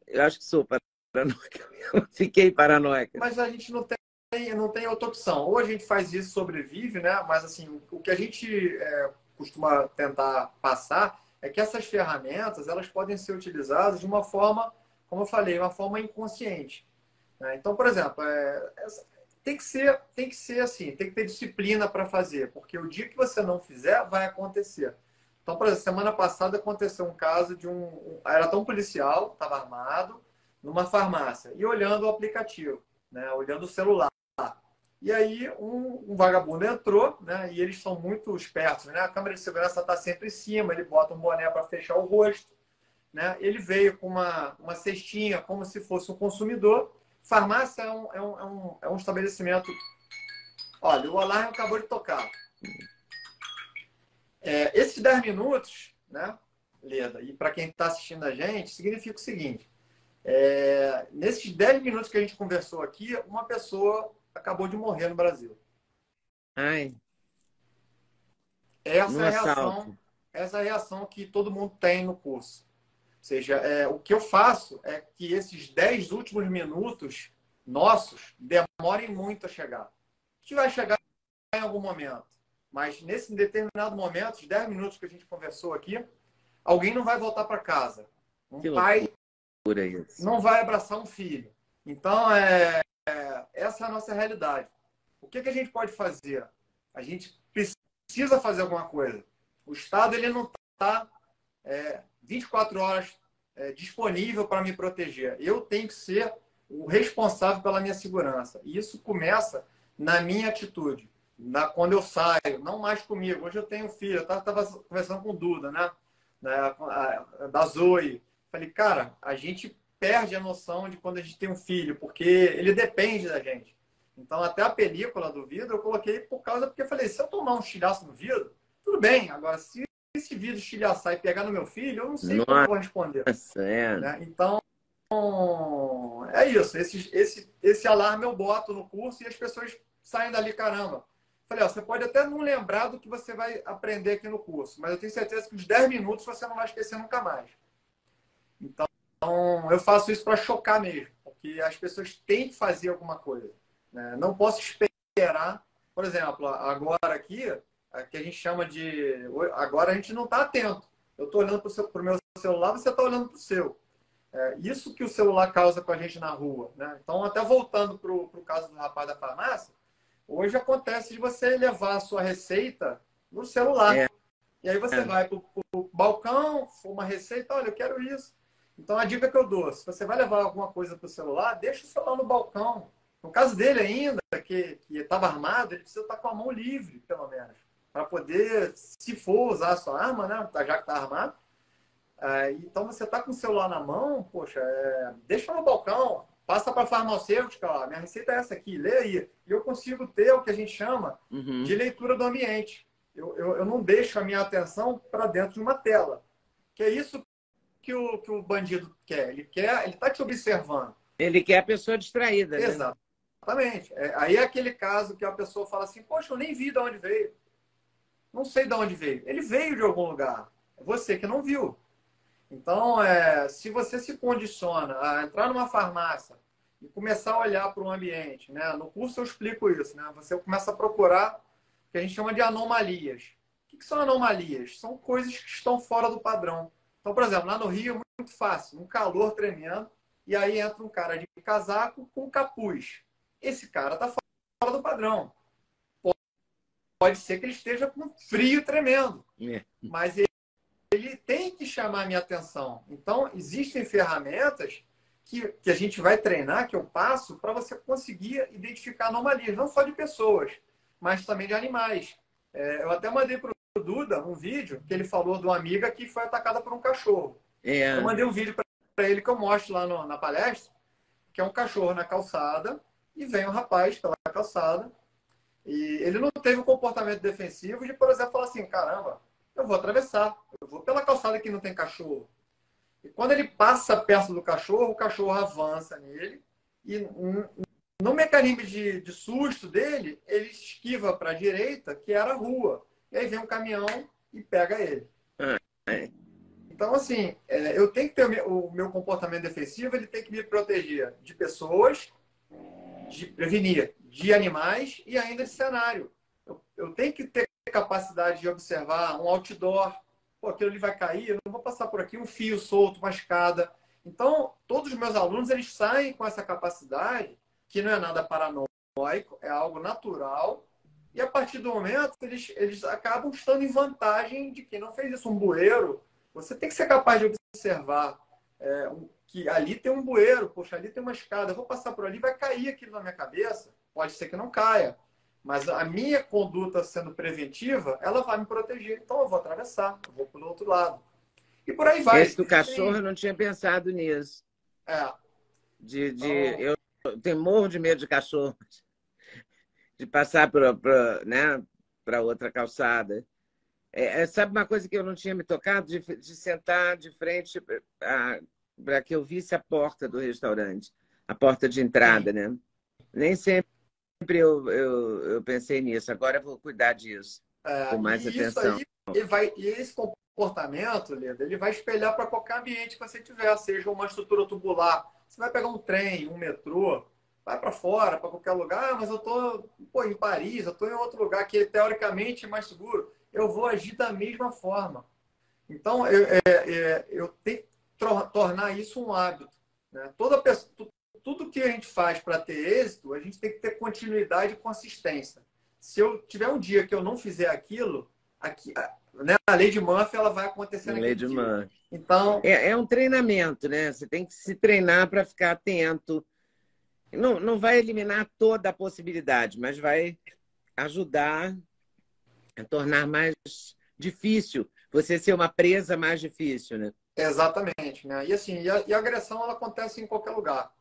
eu acho que sou paranoica, eu fiquei paranoica. Mas a gente não tem, não tem outra opção. Ou a gente faz isso, sobrevive, né? Mas assim, o que a gente é, costuma tentar passar é que essas ferramentas elas podem ser utilizadas de uma forma, como eu falei, uma forma inconsciente. né? Então, por exemplo, é, essa- tem que ser, tem que ser assim, tem que ter disciplina para fazer, porque o dia que você não fizer, vai acontecer. Então, por exemplo, semana passada aconteceu um caso de um, um era tão policial, estava armado, numa farmácia e olhando o aplicativo, né, olhando o celular. E aí um, um vagabundo entrou, né? E eles são muito espertos, né? A câmera de segurança está sempre em cima, ele bota um boné para fechar o rosto, né? Ele veio com uma, uma cestinha como se fosse um consumidor. Farmácia é um, é um, é um, é um estabelecimento. Olha, o alarme acabou de tocar. É, esses 10 minutos, né, Leda, e para quem está assistindo a gente, significa o seguinte: é, nesses 10 minutos que a gente conversou aqui, uma pessoa acabou de morrer no Brasil. Ai, Essa é a reação, essa reação que todo mundo tem no curso. Ou seja, é, o que eu faço é que esses 10 últimos minutos nossos demorem muito a chegar. A gente vai chegar em algum momento, mas nesse determinado momento, os 10 minutos que a gente conversou aqui, alguém não vai voltar para casa. Um Que pai não vai abraçar um filho. Então, é, é, essa é a nossa realidade. O que, que a gente pode fazer? A gente precisa fazer alguma coisa. O Estado ele não está é, 24 horas é, disponível para me proteger. Eu tenho que ser o responsável pela minha segurança. E isso começa na minha atitude. Na, quando eu saio, não mais comigo. Hoje eu tenho filho. Eu estava conversando com o Duda, né? Da Zoe. Falei, cara, a gente perde a noção de quando a gente tem um filho, porque ele depende da gente. Então, até a película do vidro eu coloquei por causa, porque eu falei, se eu tomar um estilhaço no vidro, tudo bem. Agora, se esse vidro estilhaçar e pegar no meu filho, eu não sei como eu vou responder. Nossa, é. né? Então, é isso. Esse, esse, esse alarme eu boto no curso e as pessoas saem dali, caramba. Falei, ó, você pode até não lembrar do que você vai aprender aqui no curso, mas eu tenho certeza que os 10 minutos você não vai esquecer nunca mais. Então, eu faço isso para chocar mesmo, porque as pessoas têm que fazer alguma coisa. né? Não posso esperar, por exemplo, agora aqui, a que a gente chama de. Agora a gente não está atento. Eu estou olhando para o meu celular, você está olhando para o seu. É isso que o celular causa com a gente na rua. Né? Então, até voltando para o caso do rapaz da farmácia, hoje acontece de você levar a sua receita no celular. É. E aí você É. vai para o balcão, uma receita, olha, eu quero isso. Então, a dica que eu dou, se você vai levar alguma coisa para o celular, deixa o celular no balcão. No caso dele ainda, que estava armado, ele precisa estar com a mão livre, pelo menos. Para poder, se for usar a sua arma, né, já que está armado. É, então, você está com o celular na mão, poxa, é, deixa no balcão, passa para a farmacêutica, ó, minha receita é essa aqui, lê aí. E eu consigo ter o que a gente chama Uhum. de leitura do ambiente. Eu, eu, eu não deixo a minha atenção para dentro de uma tela. Que é isso que o, que o bandido quer. Ele quer, ele está te observando. Ele quer a pessoa distraída, né? Exatamente. É, aí é aquele caso que a pessoa fala assim, poxa, eu nem vi de onde veio. Não sei de onde veio. Ele veio de algum lugar. É você que não viu. Então, é, se você se condiciona a entrar numa farmácia e começar a olhar para o ambiente, né? no curso eu explico isso, né? você começa a procurar o que a gente chama de anomalias. O que, que são anomalias? São coisas que estão fora do padrão. Então, por exemplo, lá no Rio é muito fácil, um calor tremendo, e aí entra um cara de casaco com capuz. Esse cara está fora do padrão. Pode ser que ele esteja com frio tremendo, É. mas ele, ele tem que chamar a minha atenção. Então, existem ferramentas que, que a gente vai treinar, que eu passo, para você conseguir identificar anomalias, não só de pessoas, mas também de animais. É, eu até mandei para o Duda um vídeo que ele falou de uma amiga que foi atacada por um cachorro. É. Eu mandei um vídeo para ele que eu mostro lá no- na palestra, que é um cachorro na calçada, e vem um rapaz pela calçada, E ele não teve o um comportamento defensivo de, por exemplo, falar assim: caramba, eu vou atravessar, eu vou pela calçada que não tem cachorro. E quando ele passa perto do cachorro, o cachorro avança nele e no mecanismo de, de susto dele, ele esquiva para a direita, que era a rua. E aí vem um caminhão e pega ele. Então, assim, é, eu tenho que ter o meu, o meu, comportamento defensivo, ele tem que me proteger de pessoas, de prevenir de animais e ainda de cenário. Eu, eu tenho que ter capacidade de observar um outdoor. Pô, aquilo ali vai cair, eu não vou passar por aqui um fio solto, uma escada. Então, todos os meus alunos, eles saem com essa capacidade que não é nada paranoico, é algo natural. E a partir do momento, eles, eles acabam estando em vantagem de quem não fez isso. Um bueiro, você tem que ser capaz de observar é, que ali tem um bueiro, poxa, ali tem uma escada, eu vou passar por ali, vai cair aquilo na minha cabeça. Pode ser que não caia. Mas a minha conduta sendo preventiva, ela vai me proteger. Então eu vou atravessar, eu vou para o outro lado. E por aí vai. Esse do cachorro, eu não tinha pensado nisso. É. De, de, então... eu, tenho morro de medo de cachorro, de passar para né, outra calçada. É, é, sabe uma coisa que eu não tinha me tocado? De, de sentar de frente para que eu visse a porta do restaurante, a porta de entrada, Sim. né? Nem sempre eu, eu, eu, pensei nisso. Agora eu vou cuidar disso é, com mais atenção. Aí, vai, e esse comportamento, Leda, ele vai espelhar para qualquer ambiente que você tiver, seja uma estrutura tubular você vai pegar um trem, um metrô, vai para fora, para qualquer lugar, ah, mas eu tô pô, em Paris, eu tô em outro lugar que teoricamente é mais seguro. Eu vou agir da mesma forma. Então, eu, é, é, eu tenho que tornar isso um hábito. Né? Toda pessoa, tudo que a gente faz para ter êxito, a gente tem que ter continuidade e consistência. Se eu tiver um dia que eu não fizer aquilo, aqui, né? A lei de Murphy ela vai acontecer naquele lei de dia. Murphy. Então é, é um treinamento, né? Você tem que se treinar para ficar atento. Não, não vai eliminar toda a possibilidade, mas vai ajudar a tornar mais difícil você ser uma presa mais difícil, né? Exatamente, né? E assim, e a, e a agressão ela acontece em qualquer lugar.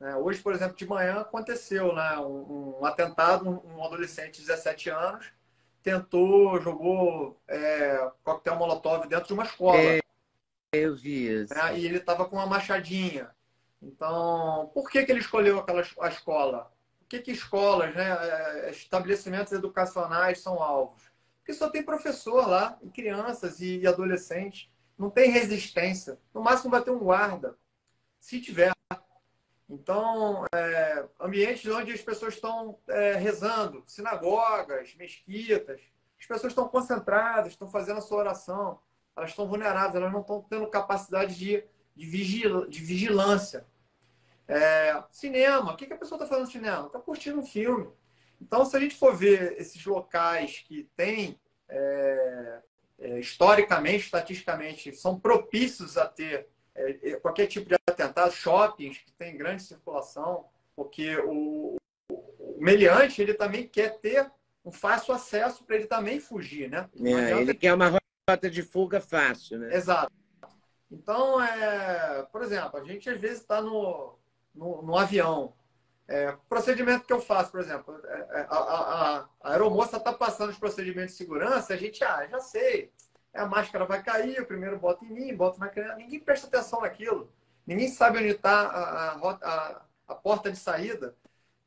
Né? Hoje, por exemplo, de manhã aconteceu, né? Um, um atentado, um, um adolescente de 17 anos tentou, jogou é, coquetel molotov dentro de uma escola. É, eu vi isso. Né? E ele estava com uma machadinha. Então, por que, que ele escolheu aquela a escola? Por que, que escolas, né, é, estabelecimentos educacionais são alvos? Porque só tem professor lá, e crianças e adolescentes. Não tem resistência. No máximo vai ter um guarda. Se tiver. Então, é, ambientes onde as pessoas estão é, rezando, sinagogas, mesquitas, as pessoas estão concentradas, estão fazendo a sua oração, elas estão vulneráveis, elas não estão tendo capacidade de, de, vigil, de vigilância. É, cinema, o que, que a pessoa está fazendo no cinema? Está curtindo um filme. Então, se a gente for ver esses locais que têm, é, é, historicamente, estatisticamente, são propícios a ter é, é, qualquer tipo de atentado, shoppings que tem grande circulação, porque o, o meliante ele também quer ter um fácil acesso para ele também fugir, né? É, ele quer uma rota de fuga fácil, né? Exato. Então, é, por exemplo, a gente às vezes está no, no, no, avião. É, procedimento que eu faço, por exemplo, é, é a, a, a aeromoça está passando os procedimentos de segurança, a gente, ah, já sei, a máscara vai cair, eu primeiro boto em mim, boto na criança. Ninguém presta atenção naquilo. Ninguém sabe onde está a, a, porta de saída.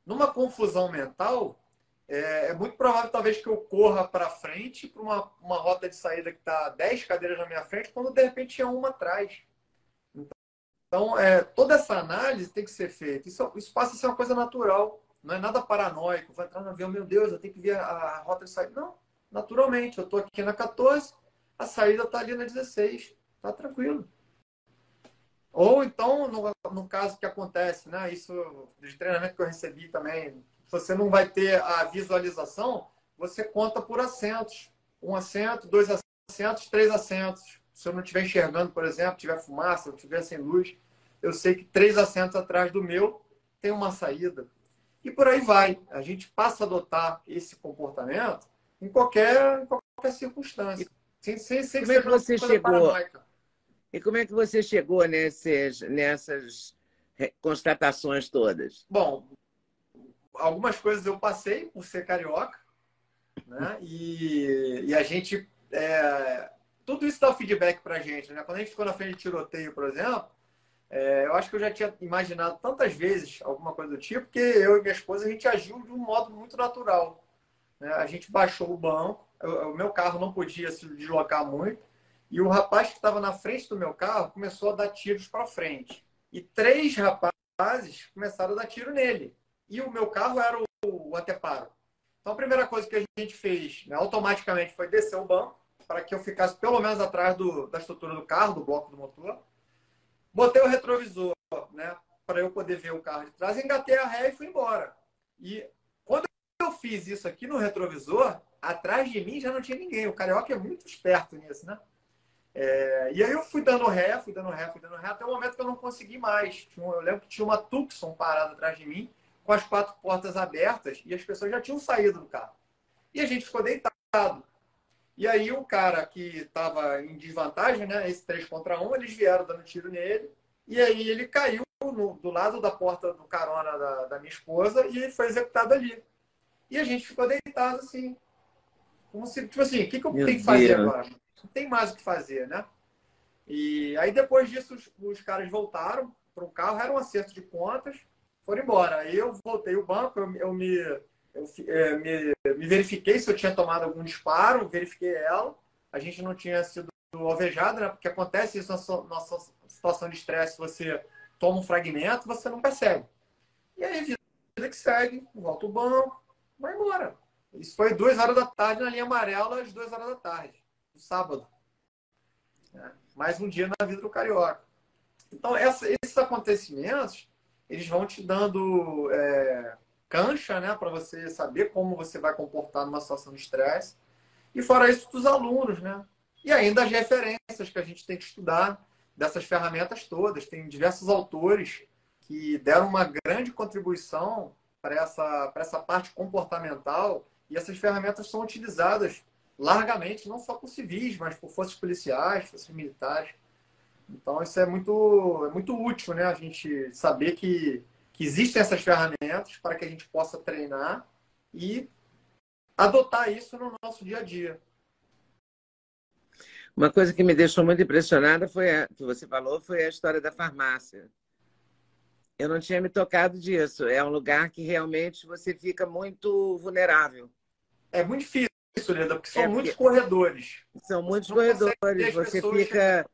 Numa confusão mental, é, é muito provável talvez que eu corra para frente para uma, uma rota de saída que está 10 cadeiras na minha frente, quando de repente tinha uma atrás. Então, é, toda essa análise tem que ser feita. Isso, isso passa a ser uma coisa natural. Não é nada paranoico. Vai entrar no avião, meu Deus, eu tenho que ver a, a rota de saída. Não, naturalmente. Eu estou aqui na 14, a saída está ali na 16. Está tranquilo. Ou então, no, no caso que acontece, né? Isso de treinamento que eu recebi também, você não vai ter a visualização, você conta por assentos. Um assento, dois assentos, três assentos. Se eu não estiver enxergando, por exemplo, tiver fumaça, estiver sem luz, eu sei que três assentos atrás do meu tem uma saída. E por aí vai. A gente passa a adotar esse comportamento em qualquer, em qualquer circunstância. Sem, sem, sem como é que você chegou? Paranoica. E como é que você chegou nesses, nessas constatações todas? Bom, algumas coisas eu passei por ser carioca, Né? E, e a gente. É, tudo isso dá feedback para a gente. Né? Quando a gente ficou na frente de tiroteio, por exemplo, é, eu acho que eu já tinha imaginado tantas vezes alguma coisa do tipo, que eu e minha esposa a gente agiu de um modo muito natural. Né? A gente baixou o banco, o meu carro não podia se deslocar muito, e o rapaz que estava na frente do meu carro começou a dar tiros para frente. E três rapazes começaram a dar tiro nele. E o meu carro era o, o anteparo. Então a primeira coisa que a gente fez né, automaticamente foi descer o banco, para que eu ficasse pelo menos atrás do, da estrutura do carro, do bloco do motor. Botei o retrovisor, né, para eu poder ver o carro de trás, engatei a ré e fui embora. E quando eu fiz isso aqui no retrovisor, atrás de mim já não tinha ninguém. O carioca é muito esperto nisso, né? É, e aí eu fui dando ré, fui dando ré, fui dando ré, até o momento que eu não consegui mais. Eu lembro que tinha uma Tucson parada atrás de mim, com as quatro portas abertas, e as pessoas já tinham saído do carro. E a gente ficou deitado. E aí o cara que estava em desvantagem, né? Esse 3 contra 1, eles vieram dando tiro nele. E aí ele caiu no, do lado da porta do carona da, da minha esposa e foi executado ali. E a gente ficou deitado assim. Como se, tipo assim, o que, que eu Meu tenho que fazer Deus. agora? Não tem mais o que fazer, né? E aí depois disso os, os caras voltaram para o carro, era um acerto de contas, foram embora. Aí eu voltei o banco, eu, eu me eu é, me, me, verifiquei se eu tinha tomado algum disparo, verifiquei ela. A gente não tinha sido alvejado, né? Porque acontece isso na nossa situação de estresse, você toma um fragmento, você não percebe. E aí, vida que segue, volta o banco, vai embora. Isso foi duas horas da tarde na linha amarela, às duas horas da tarde, no sábado. É, mais um dia na vida do carioca. Então, essa, esses acontecimentos, eles vão te dando é, cancha, né, para você saber como você vai comportar numa situação de estresse. E fora isso, dos alunos, né? E ainda as referências que a gente tem que estudar dessas ferramentas todas. Tem diversos autores que deram uma grande contribuição para essa, essa parte comportamental e essas ferramentas são utilizadas largamente, não só por civis, mas por forças policiais, forças militares. Então, isso é muito, é muito útil, né? A gente saber que que existem essas ferramentas para que a gente possa treinar e adotar isso no nosso dia a dia. Uma coisa que me deixou muito impressionada foi a que você falou foi a história da farmácia. Eu não tinha me tocado disso. É um lugar que realmente você fica muito vulnerável. É muito difícil, Leda, porque são é muitos corredores. São muitos corredores. Você fica.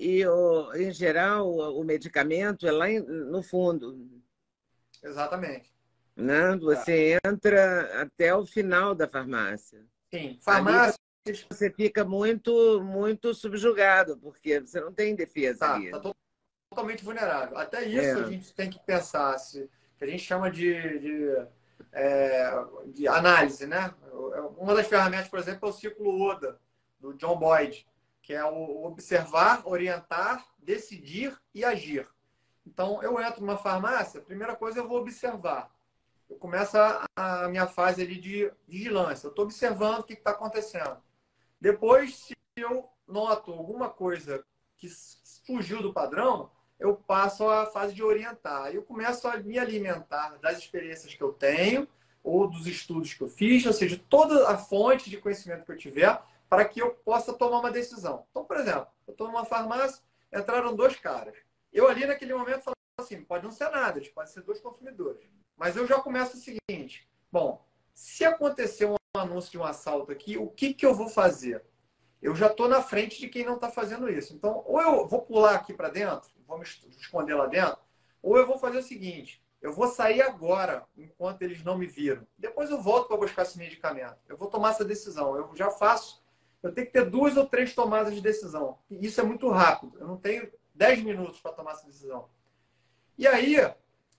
E, o, em geral, o, medicamento é lá no fundo. Exatamente. Né? Você é. entra até o final da farmácia. Sim, farmácia. você fica muito, muito subjugado, porque você não tem defesa tá, ali. Tá totalmente vulnerável. Até isso é. a gente tem que pensar, se, que a gente chama de, de, é, de análise, né? Uma das ferramentas, por exemplo, é o ciclo ODA, do John Boyd, que é o observar, orientar, decidir e agir. Então, eu entro numa farmácia, primeira coisa eu vou observar. Eu começo a, a minha fase ali de vigilância. Eu estou observando o que está acontecendo. Depois, se eu noto alguma coisa que fugiu do padrão, eu passo a fase de orientar. Eu começo a me alimentar das experiências que eu tenho ou dos estudos que eu fiz, ou seja, toda a fonte de conhecimento que eu tiver para que eu possa tomar uma decisão. Então, por exemplo, eu estou numa farmácia, entraram dois caras. Eu ali naquele momento falo assim, pode não ser nada, pode ser dois consumidores. Mas eu já começo o seguinte, bom, se acontecer um anúncio de um assalto aqui, o que, que eu vou fazer? Eu já estou na frente de quem não está fazendo isso. Então, ou eu vou pular aqui para dentro, vou me esconder lá dentro, ou eu vou fazer o seguinte, eu vou sair agora, enquanto eles não me viram. Depois eu volto para buscar esse medicamento. Eu vou tomar essa decisão. Eu já faço. Eu tenho que ter duas ou três tomadas de decisão. E isso é muito rápido. Eu não tenho 10 minutos para tomar essa decisão. E aí,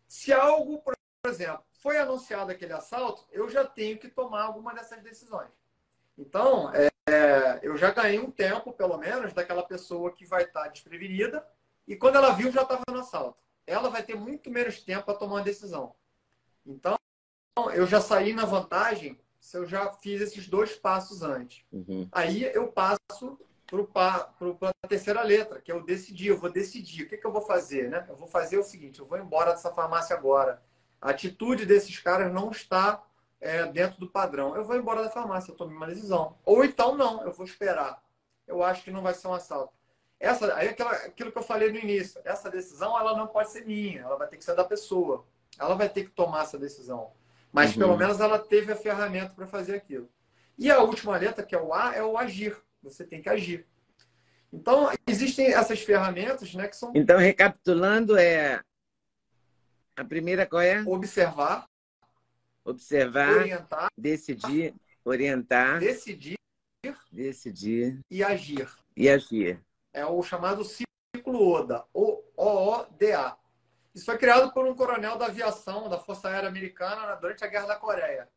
se algo, por exemplo, foi anunciado aquele assalto, eu já tenho que tomar alguma dessas decisões. Então, é, eu já ganhei um tempo, pelo menos, daquela pessoa que vai estar desprevenida, e quando ela viu, já estava no assalto. Ela vai ter muito menos tempo para tomar uma decisão. Então, eu já saí na vantagem se eu já fiz esses dois passos antes. Uhum. Aí eu passo para a terceira letra, que é o decidir. Eu vou decidir. O que, que eu vou fazer? Né? Eu vou fazer o seguinte: eu vou embora dessa farmácia agora. A atitude desses caras não está é, dentro do padrão. Eu vou embora da farmácia, eu tomei uma decisão. Ou então não, eu vou esperar. Eu acho que não vai ser um assalto. Essa, aí aquela, aquilo que eu falei no início, essa decisão ela não pode ser minha, ela vai ter que ser da pessoa. Ela vai ter que tomar essa decisão. Mas uhum. pelo menos ela teve a ferramenta para fazer aquilo. E a última letra, que é o A, é o agir. Você tem que agir. Então, existem essas ferramentas né, que são. Então, recapitulando, é. A primeira qual é? Observar. Observar. Orientar. Decidir. Orientar. Decidir. Decidir. E agir. E agir. É o chamado ciclo ODA. O-O-D-A. Isso foi criado por um coronel da aviação da Força Aérea Americana durante a Guerra da Coreia.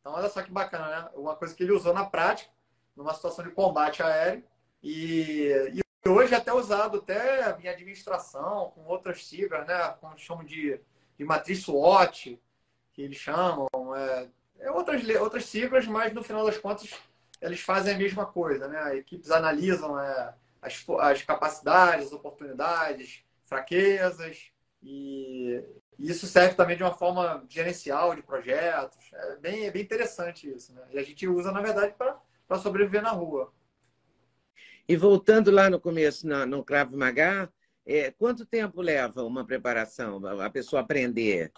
Então, olha só que bacana, né? Uma coisa que ele usou na prática, numa situação de combate aéreo. E, e hoje é até usado até em administração, com outras siglas, né? Como chamam de, de matriz SWOT, que eles chamam. É, é outras, outras siglas, mas no final das contas eles fazem a mesma coisa, né? Equipes analisam é, as, as capacidades, oportunidades, fraquezas, e isso serve também de uma forma gerencial de projetos. É bem, é bem interessante isso. Né? E a gente usa, na verdade, para sobreviver na rua. E voltando lá no começo, no, no Krav Maga, é, quanto tempo leva uma preparação, a pessoa aprender?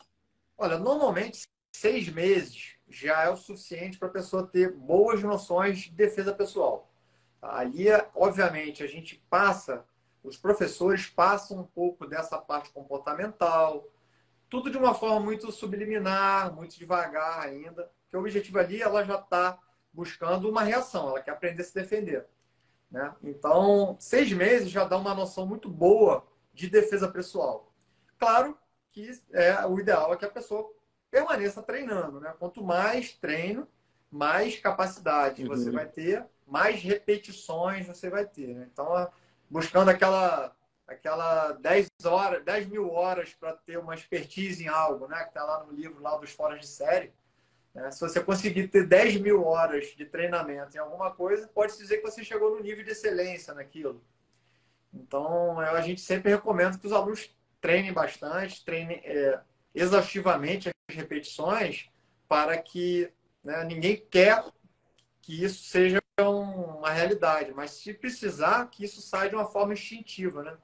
Olha, normalmente seis meses já é o suficiente para a pessoa ter boas noções de defesa pessoal. Ali, obviamente, a gente passa os professores passam um pouco dessa parte comportamental, tudo de uma forma muito subliminar, muito devagar ainda, porque o objetivo ali ela já está buscando uma reação, ela quer aprender a se defender. Né? Então, seis meses já dá uma noção muito boa de defesa pessoal. Claro que é, o ideal é que a pessoa permaneça treinando. Né? Quanto mais treino, mais capacidade uhum. você vai ter, mais repetições você vai ter. Né? Então, buscando aquela aquela 10 horas, 10 mil horas para ter uma expertise em algo, né? Que está lá no livro lá dos fóruns de série. Né? Se você conseguir ter 10 mil horas de treinamento em alguma coisa, pode dizer que você chegou no nível de excelência naquilo. Então, a gente sempre recomenda que os alunos treinem bastante, treinem é, exaustivamente as repetições, para que né, ninguém quer que isso seja uma realidade, mas se precisar, que isso saia de uma forma instintiva, né?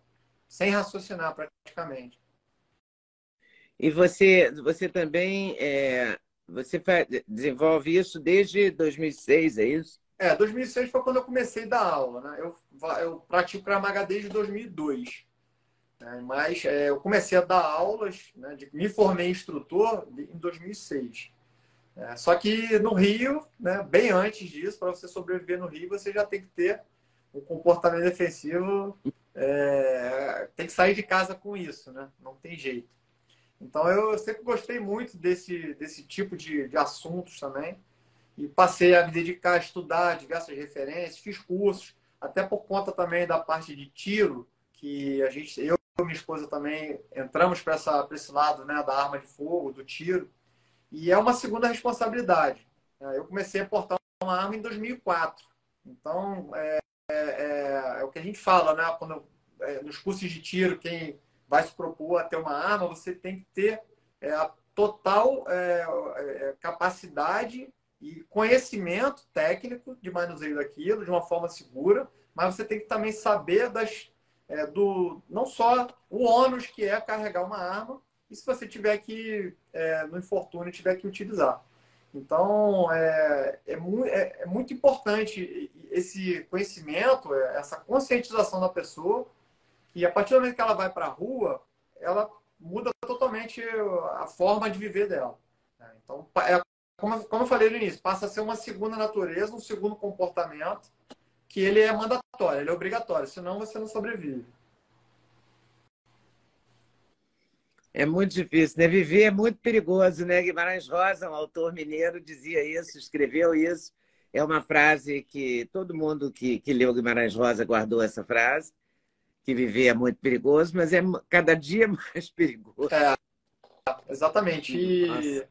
Sem raciocinar praticamente. E você, você também é, você desenvolve isso desde 2006, é isso? É, 2006 foi quando eu comecei a dar aula, né? Eu, eu pratico Kramaga desde 2002. Né? Mas é, eu comecei a dar aulas, né? De, me formei instrutor em 2006. É, só que no Rio, né, bem antes disso, para você sobreviver no Rio, você já tem que ter um comportamento defensivo, é, tem que sair de casa com isso, né? Não tem jeito. Então eu sempre gostei muito desse, desse tipo de, de assuntos também e passei a me dedicar a estudar diversas referências, fiz cursos, até por conta também da parte de tiro, que a gente, eu e minha esposa também entramos para esse lado né, da arma de fogo, do tiro. E é uma segunda responsabilidade. É, eu comecei a portar uma arma em 2004. Então, é, é, é o que a gente fala, né? Quando, é, nos cursos de tiro, quem vai se propor a ter uma arma, você tem que ter é, a total é, capacidade e conhecimento técnico de manuseio daquilo de uma forma segura, mas você tem que também saber das, do não só o ônus que é carregar uma arma, e se você tiver que, é, no infortúnio, tiver que utilizar. Então, é, é, mu é, é muito importante esse conhecimento, é, essa conscientização da pessoa, e a partir do momento que ela vai para a rua, ela muda totalmente a forma de viver dela. Né? Então, é, como, como eu falei no início, passa a ser uma segunda natureza, um segundo comportamento, que ele é mandatório, ele é obrigatório, senão você não sobrevive. É muito difícil, né? Viver é muito perigoso, né? Guimarães Rosa, um autor mineiro, dizia isso, escreveu isso. É uma frase que todo mundo que, que leu Guimarães Rosa guardou essa frase, que viver é muito perigoso, mas é cada dia mais perigoso. É, exatamente. E,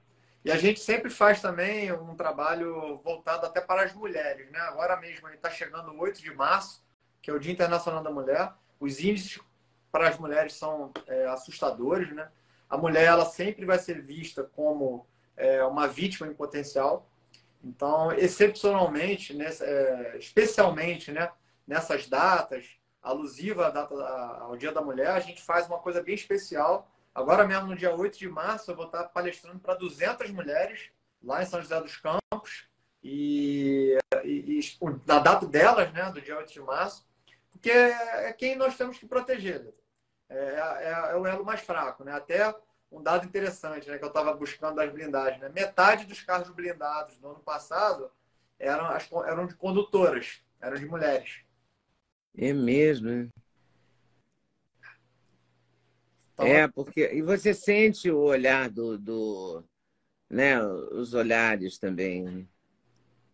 e, a gente sempre faz também um trabalho voltado até para as mulheres, né? Agora mesmo está chegando no 8 de março, que é o Dia Internacional da Mulher. Os índices para as mulheres são é, assustadores, né? A mulher ela sempre vai ser vista como é, uma vítima em potencial. Então, excepcionalmente, nessa, é, especialmente né, nessas datas, alusiva à data, ao Dia da Mulher, a gente faz uma coisa bem especial. Agora mesmo, no dia 8 de março, eu vou estar palestrando para 200 mulheres lá em São José dos Campos. E, e, e na data delas, né, do dia 8 de março, porque é quem nós temos que proteger. É, é, é o elo mais fraco. Né? Até um dado interessante né, que eu estava buscando das blindagens. Né? Metade dos carros blindados do ano passado eram, eram de condutoras, eram de mulheres. É mesmo, né? Então, é, porque. E você sente o olhar do. do né, os olhares também. Né?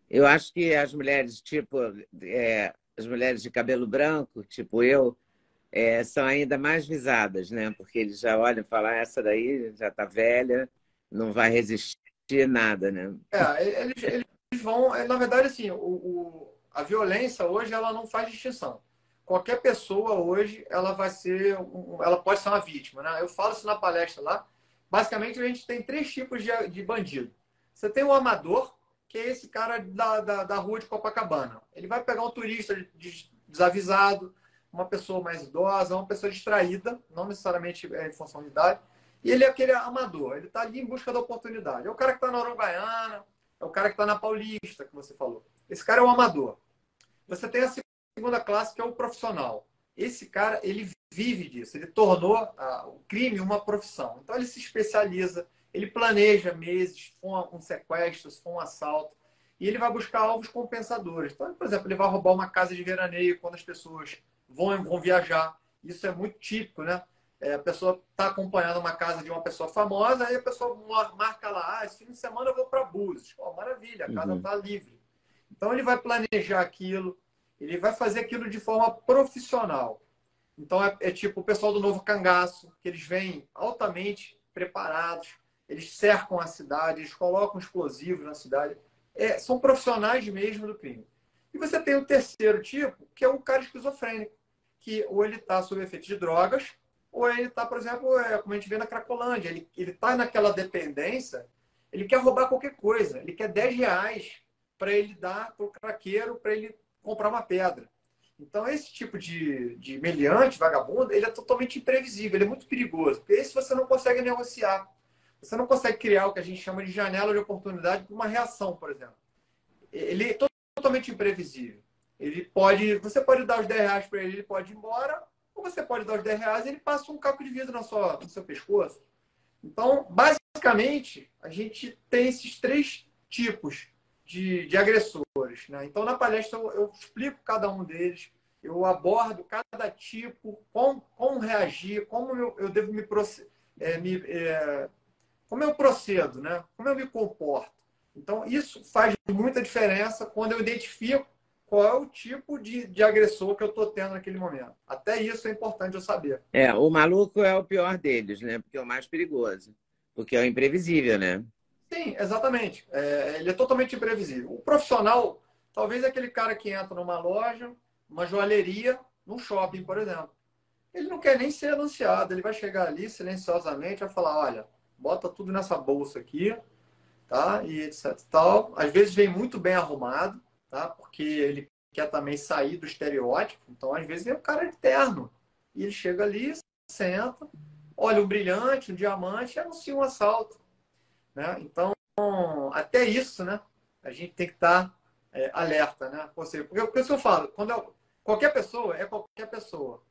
Eu acho que as mulheres, tipo, é, as mulheres de cabelo branco, tipo eu, é, são ainda mais visadas, né? Porque eles já olham e falam, ah, essa daí já está velha, não vai resistir nada, né? É, eles, eles vão, é, na verdade, assim, o, o, a violência hoje ela não faz distinção. Qualquer pessoa hoje ela vai ser, ela pode ser uma vítima, né? Eu falo isso na palestra lá. Basicamente a gente tem três tipos de, de bandido. Você tem o amador, que é esse cara da, da, da rua de Copacabana. Ele vai pegar um turista desavisado, uma pessoa mais idosa, uma pessoa distraída, não necessariamente é, em função de idade, e ele é aquele amador, ele está ali em busca da oportunidade. É o cara que está na Uruguaiana, é o cara que está na Paulista, que você falou. Esse cara é o amador. Você tem a segunda classe, que é o profissional. Esse cara, ele vive disso, ele tornou a, o crime uma profissão. Então, ele se especializa, ele planeja meses, um sequestro, um assalto, e ele vai buscar alvos compensadores. Então, por exemplo, ele vai roubar uma casa de veraneio quando as pessoas vão, vão viajar. Isso é muito típico, né? É, a pessoa está acompanhando uma casa de uma pessoa famosa, aí a pessoa marca lá, ah, esse fim de semana eu vou para Búzios. Oh, maravilha, a casa está uhum. livre. Então, ele vai planejar aquilo, ele vai fazer aquilo de forma profissional. Então, é, é tipo o pessoal do Novo Cangaço, que eles vêm altamente preparados, eles cercam a cidade, eles colocam explosivos na cidade. É, são profissionais mesmo do crime. E você tem o terceiro tipo, que é o cara esquizofrênico, que ou ele está sob efeito de drogas, ou ele está, por exemplo, é, como a gente vê na Cracolândia, ele está naquela dependência, ele quer roubar qualquer coisa, ele quer 10 reais para ele dar para o craqueiro, para ele comprar uma pedra. Então, esse tipo de, de meliante, vagabundo, ele é totalmente imprevisível, ele é muito perigoso, porque esse você não consegue negociar. Você não consegue criar o que a gente chama de janela de oportunidade para uma reação, por exemplo. Ele é totalmente imprevisível. Ele pode, você pode dar os 10 reais para ele, ele pode ir embora, ou você pode dar os 10 reais e ele passa um caco de vidro na sua, no seu pescoço. Então, basicamente, a gente tem esses três tipos de, de agressores. Né? Então, na palestra, eu, eu, explico cada um deles, eu abordo cada tipo, como, como reagir, como eu, eu devo me, é, me é, como eu procedo, né? Como eu me comporto. Então, isso faz muita diferença quando eu identifico qual é o tipo de, de agressor que eu estou tendo naquele momento. Até isso é importante eu saber. É, o maluco é o pior deles, né? Porque é o mais perigoso. Porque é o imprevisível, né? Sim, exatamente. É, ele é totalmente imprevisível. O profissional, talvez é aquele cara que entra numa loja, uma joalheria, num shopping, por exemplo. Ele não quer nem ser anunciado. Ele vai chegar ali silenciosamente e vai falar: olha, bota tudo nessa bolsa aqui, tá? E etc. Tal. Às vezes vem muito bem arrumado, tá? Porque ele quer também sair do estereótipo. Então, às vezes vem um cara de terno e ele chega ali, senta, olha um brilhante, um diamante e anuncia um assalto, né? Então, até isso, né? A gente tem que estar é, alerta, né? Ou seja, porque, porque eu falo, quando eu, qualquer pessoa é qualquer pessoa.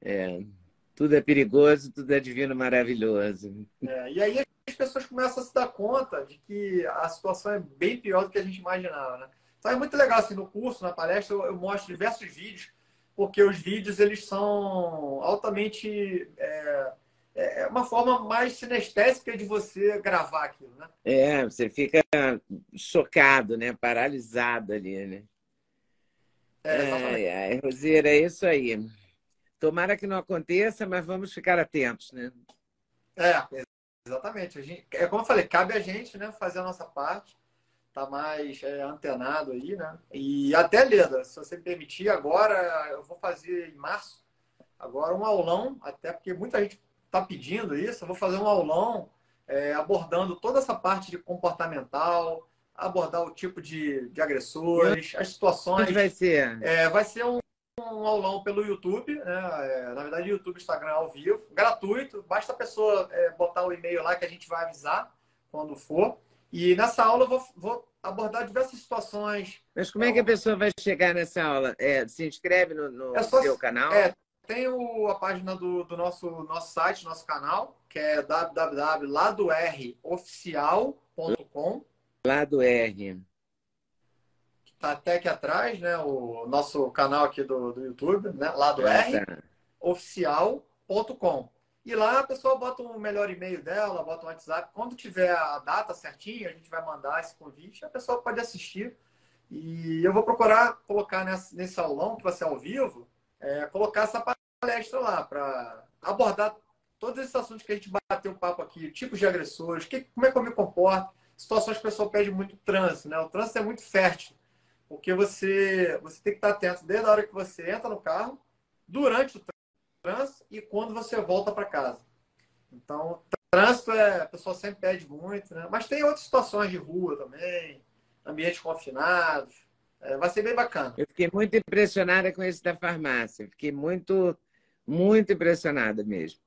É, tudo é perigoso, tudo é divino maravilhoso. É, e aí as pessoas começam a se dar conta de que a situação é bem pior do que a gente imaginava, né? Então é muito legal, assim, no curso, na palestra, eu, eu mostro diversos vídeos, porque os vídeos, eles são altamente... É, é, é uma forma mais sinestésica de você gravar aquilo, né? É, você fica chocado, né? Paralisado ali, né? É, ai, ai, Rosira, é isso aí. Tomara que não aconteça, mas vamos ficar atentos, né? É, exatamente. Gente, é como eu falei, cabe a gente né, fazer a nossa parte, tá mais é, antenado aí, né? E até, Leda, se você me permitir, agora eu vou fazer em março, agora um aulão, até porque muita gente está pedindo isso, eu vou fazer um aulão é, abordando toda essa parte de comportamental, abordar o tipo de, de agressores, as situações. Onde vai ser? É, vai ser um, um aulão pelo YouTube, né? É, na verdade, YouTube, Instagram ao vivo, gratuito. Basta a pessoa é, botar o e-mail lá que a gente vai avisar quando for. E nessa aula eu vou, vou abordar diversas situações. Mas como é que a pessoa vai chegar nessa aula? É, se inscreve no, no é só, seu canal? É, tem o, a página do, do, nosso, nosso site, nosso canal, que é www.ladoroficial.com. Lado R. Até aqui atrás, né? O nosso canal aqui do, do YouTube, né? Lado ah, R, tá. oficial.com. E lá a pessoa bota um melhor e-mail dela, bota um WhatsApp. Quando tiver a data certinha, a gente vai mandar esse convite, a pessoa pode assistir. E eu vou procurar colocar nesse, nesse aulão, que vai ser ao vivo, é, colocar essa palestra lá para abordar todos esses assuntos que a gente bateu o papo aqui, tipos de agressores, que, como é que eu me comporto, situações que o pessoal pede muito trânsito, né? O trânsito é muito fértil, porque você, você tem que estar atento desde a hora que você entra no carro, durante o trânsito e quando você volta para casa. Então, trânsito é, a pessoa sempre pede muito, né? Mas tem outras situações de rua também, ambientes confinados, é, vai ser bem bacana. Eu fiquei muito impressionada com esse da farmácia. Fiquei muito, muito impressionada mesmo.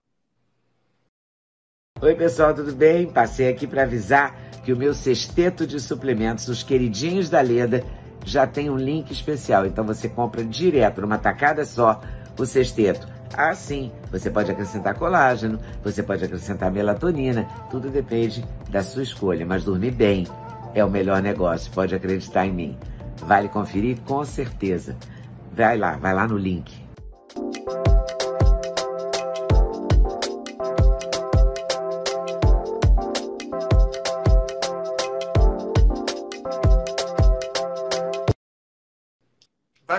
Oi, pessoal, tudo bem? Passei aqui para avisar que o meu sexteto de suplementos, os queridinhos da Leda, já tem um link especial. Então você compra direto, numa tacada só, o sexteto. Ah, sim, você pode acrescentar colágeno, você pode acrescentar melatonina, tudo depende da sua escolha. Mas dormir bem é o melhor negócio, pode acreditar em mim. Vale conferir com certeza. Vai lá, vai lá no link.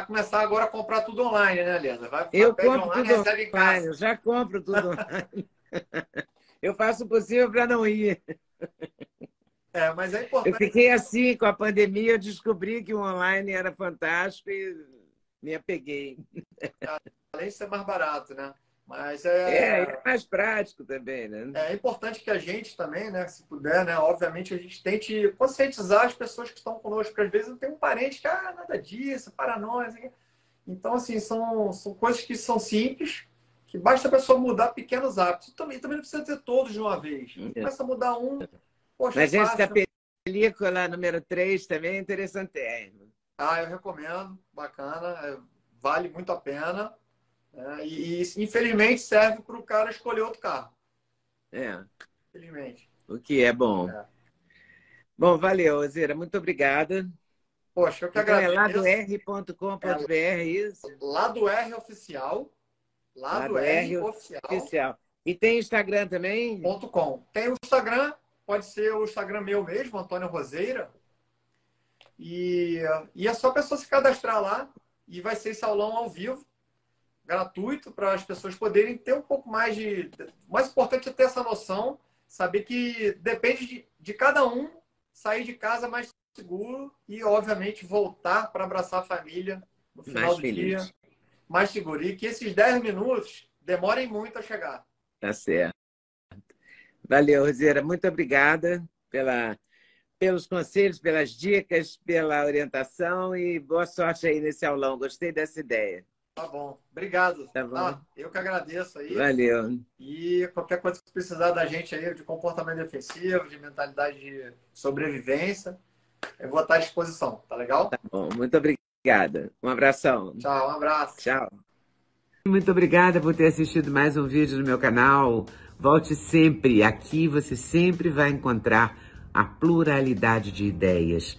Começar agora a comprar tudo online, né, Lena? Vai, eu compro online, tudo online, eu já compro tudo online. eu faço o possível para não ir. É, mas é importante. Eu fiquei assim com a pandemia, eu descobri que o online era fantástico e me apeguei. Além de ser mais barato, né? Mas é... é, é mais prático também, né? É importante que a gente também, né, se puder, né, obviamente a gente tente conscientizar as pessoas que estão conosco, porque às vezes não tem um parente que, ah, nada disso, para nós. Então, assim, são, são coisas que são simples, que basta a pessoa mudar pequenos hábitos. Também, também não precisa ter todos de uma vez. É. Começa a mudar um, Poxa, Mas essa da película número 3 também é interessante. Ah, eu recomendo, bacana, é, vale muito a pena. É, e, e, infelizmente serve para o cara escolher outro carro. É. Infelizmente. O que é bom. É. Bom, valeu, Ozira. Muito obrigada. Poxa, eu que então agradeço. É lador.com.br, é, isso? Lado R Oficial. Lado, lado R, R Oficial. oficial. E tem Instagram também? Ponto .com. Tem o Instagram, pode ser o Instagram meu mesmo, Antônio Roseira. E, e é só a pessoa se cadastrar lá e vai ser esse aulão ao vivo, gratuito, para as pessoas poderem ter um pouco mais de. O mais importante é ter essa noção, saber que depende de, de cada um sair de casa mais seguro e, obviamente, voltar para abraçar a família no final mais do feliz. dia mais seguro. E que esses 10 minutos demorem muito a chegar. Tá certo. Valeu, Roseira. Muito obrigada pela, pelos conselhos, pelas dicas, pela orientação e boa sorte aí nesse aulão. Gostei dessa ideia. Tá bom. Obrigado. Tá bom. Ah, eu que agradeço aí. Valeu. E qualquer coisa que precisar da gente aí, de comportamento defensivo, de mentalidade de sobrevivência, eu vou estar à disposição. Tá legal? Tá bom. Muito obrigada. Um abração. Tchau, um abraço. Tchau. Muito obrigada por ter assistido mais um vídeo no meu canal. Volte sempre. Aqui você sempre vai encontrar a pluralidade de ideias,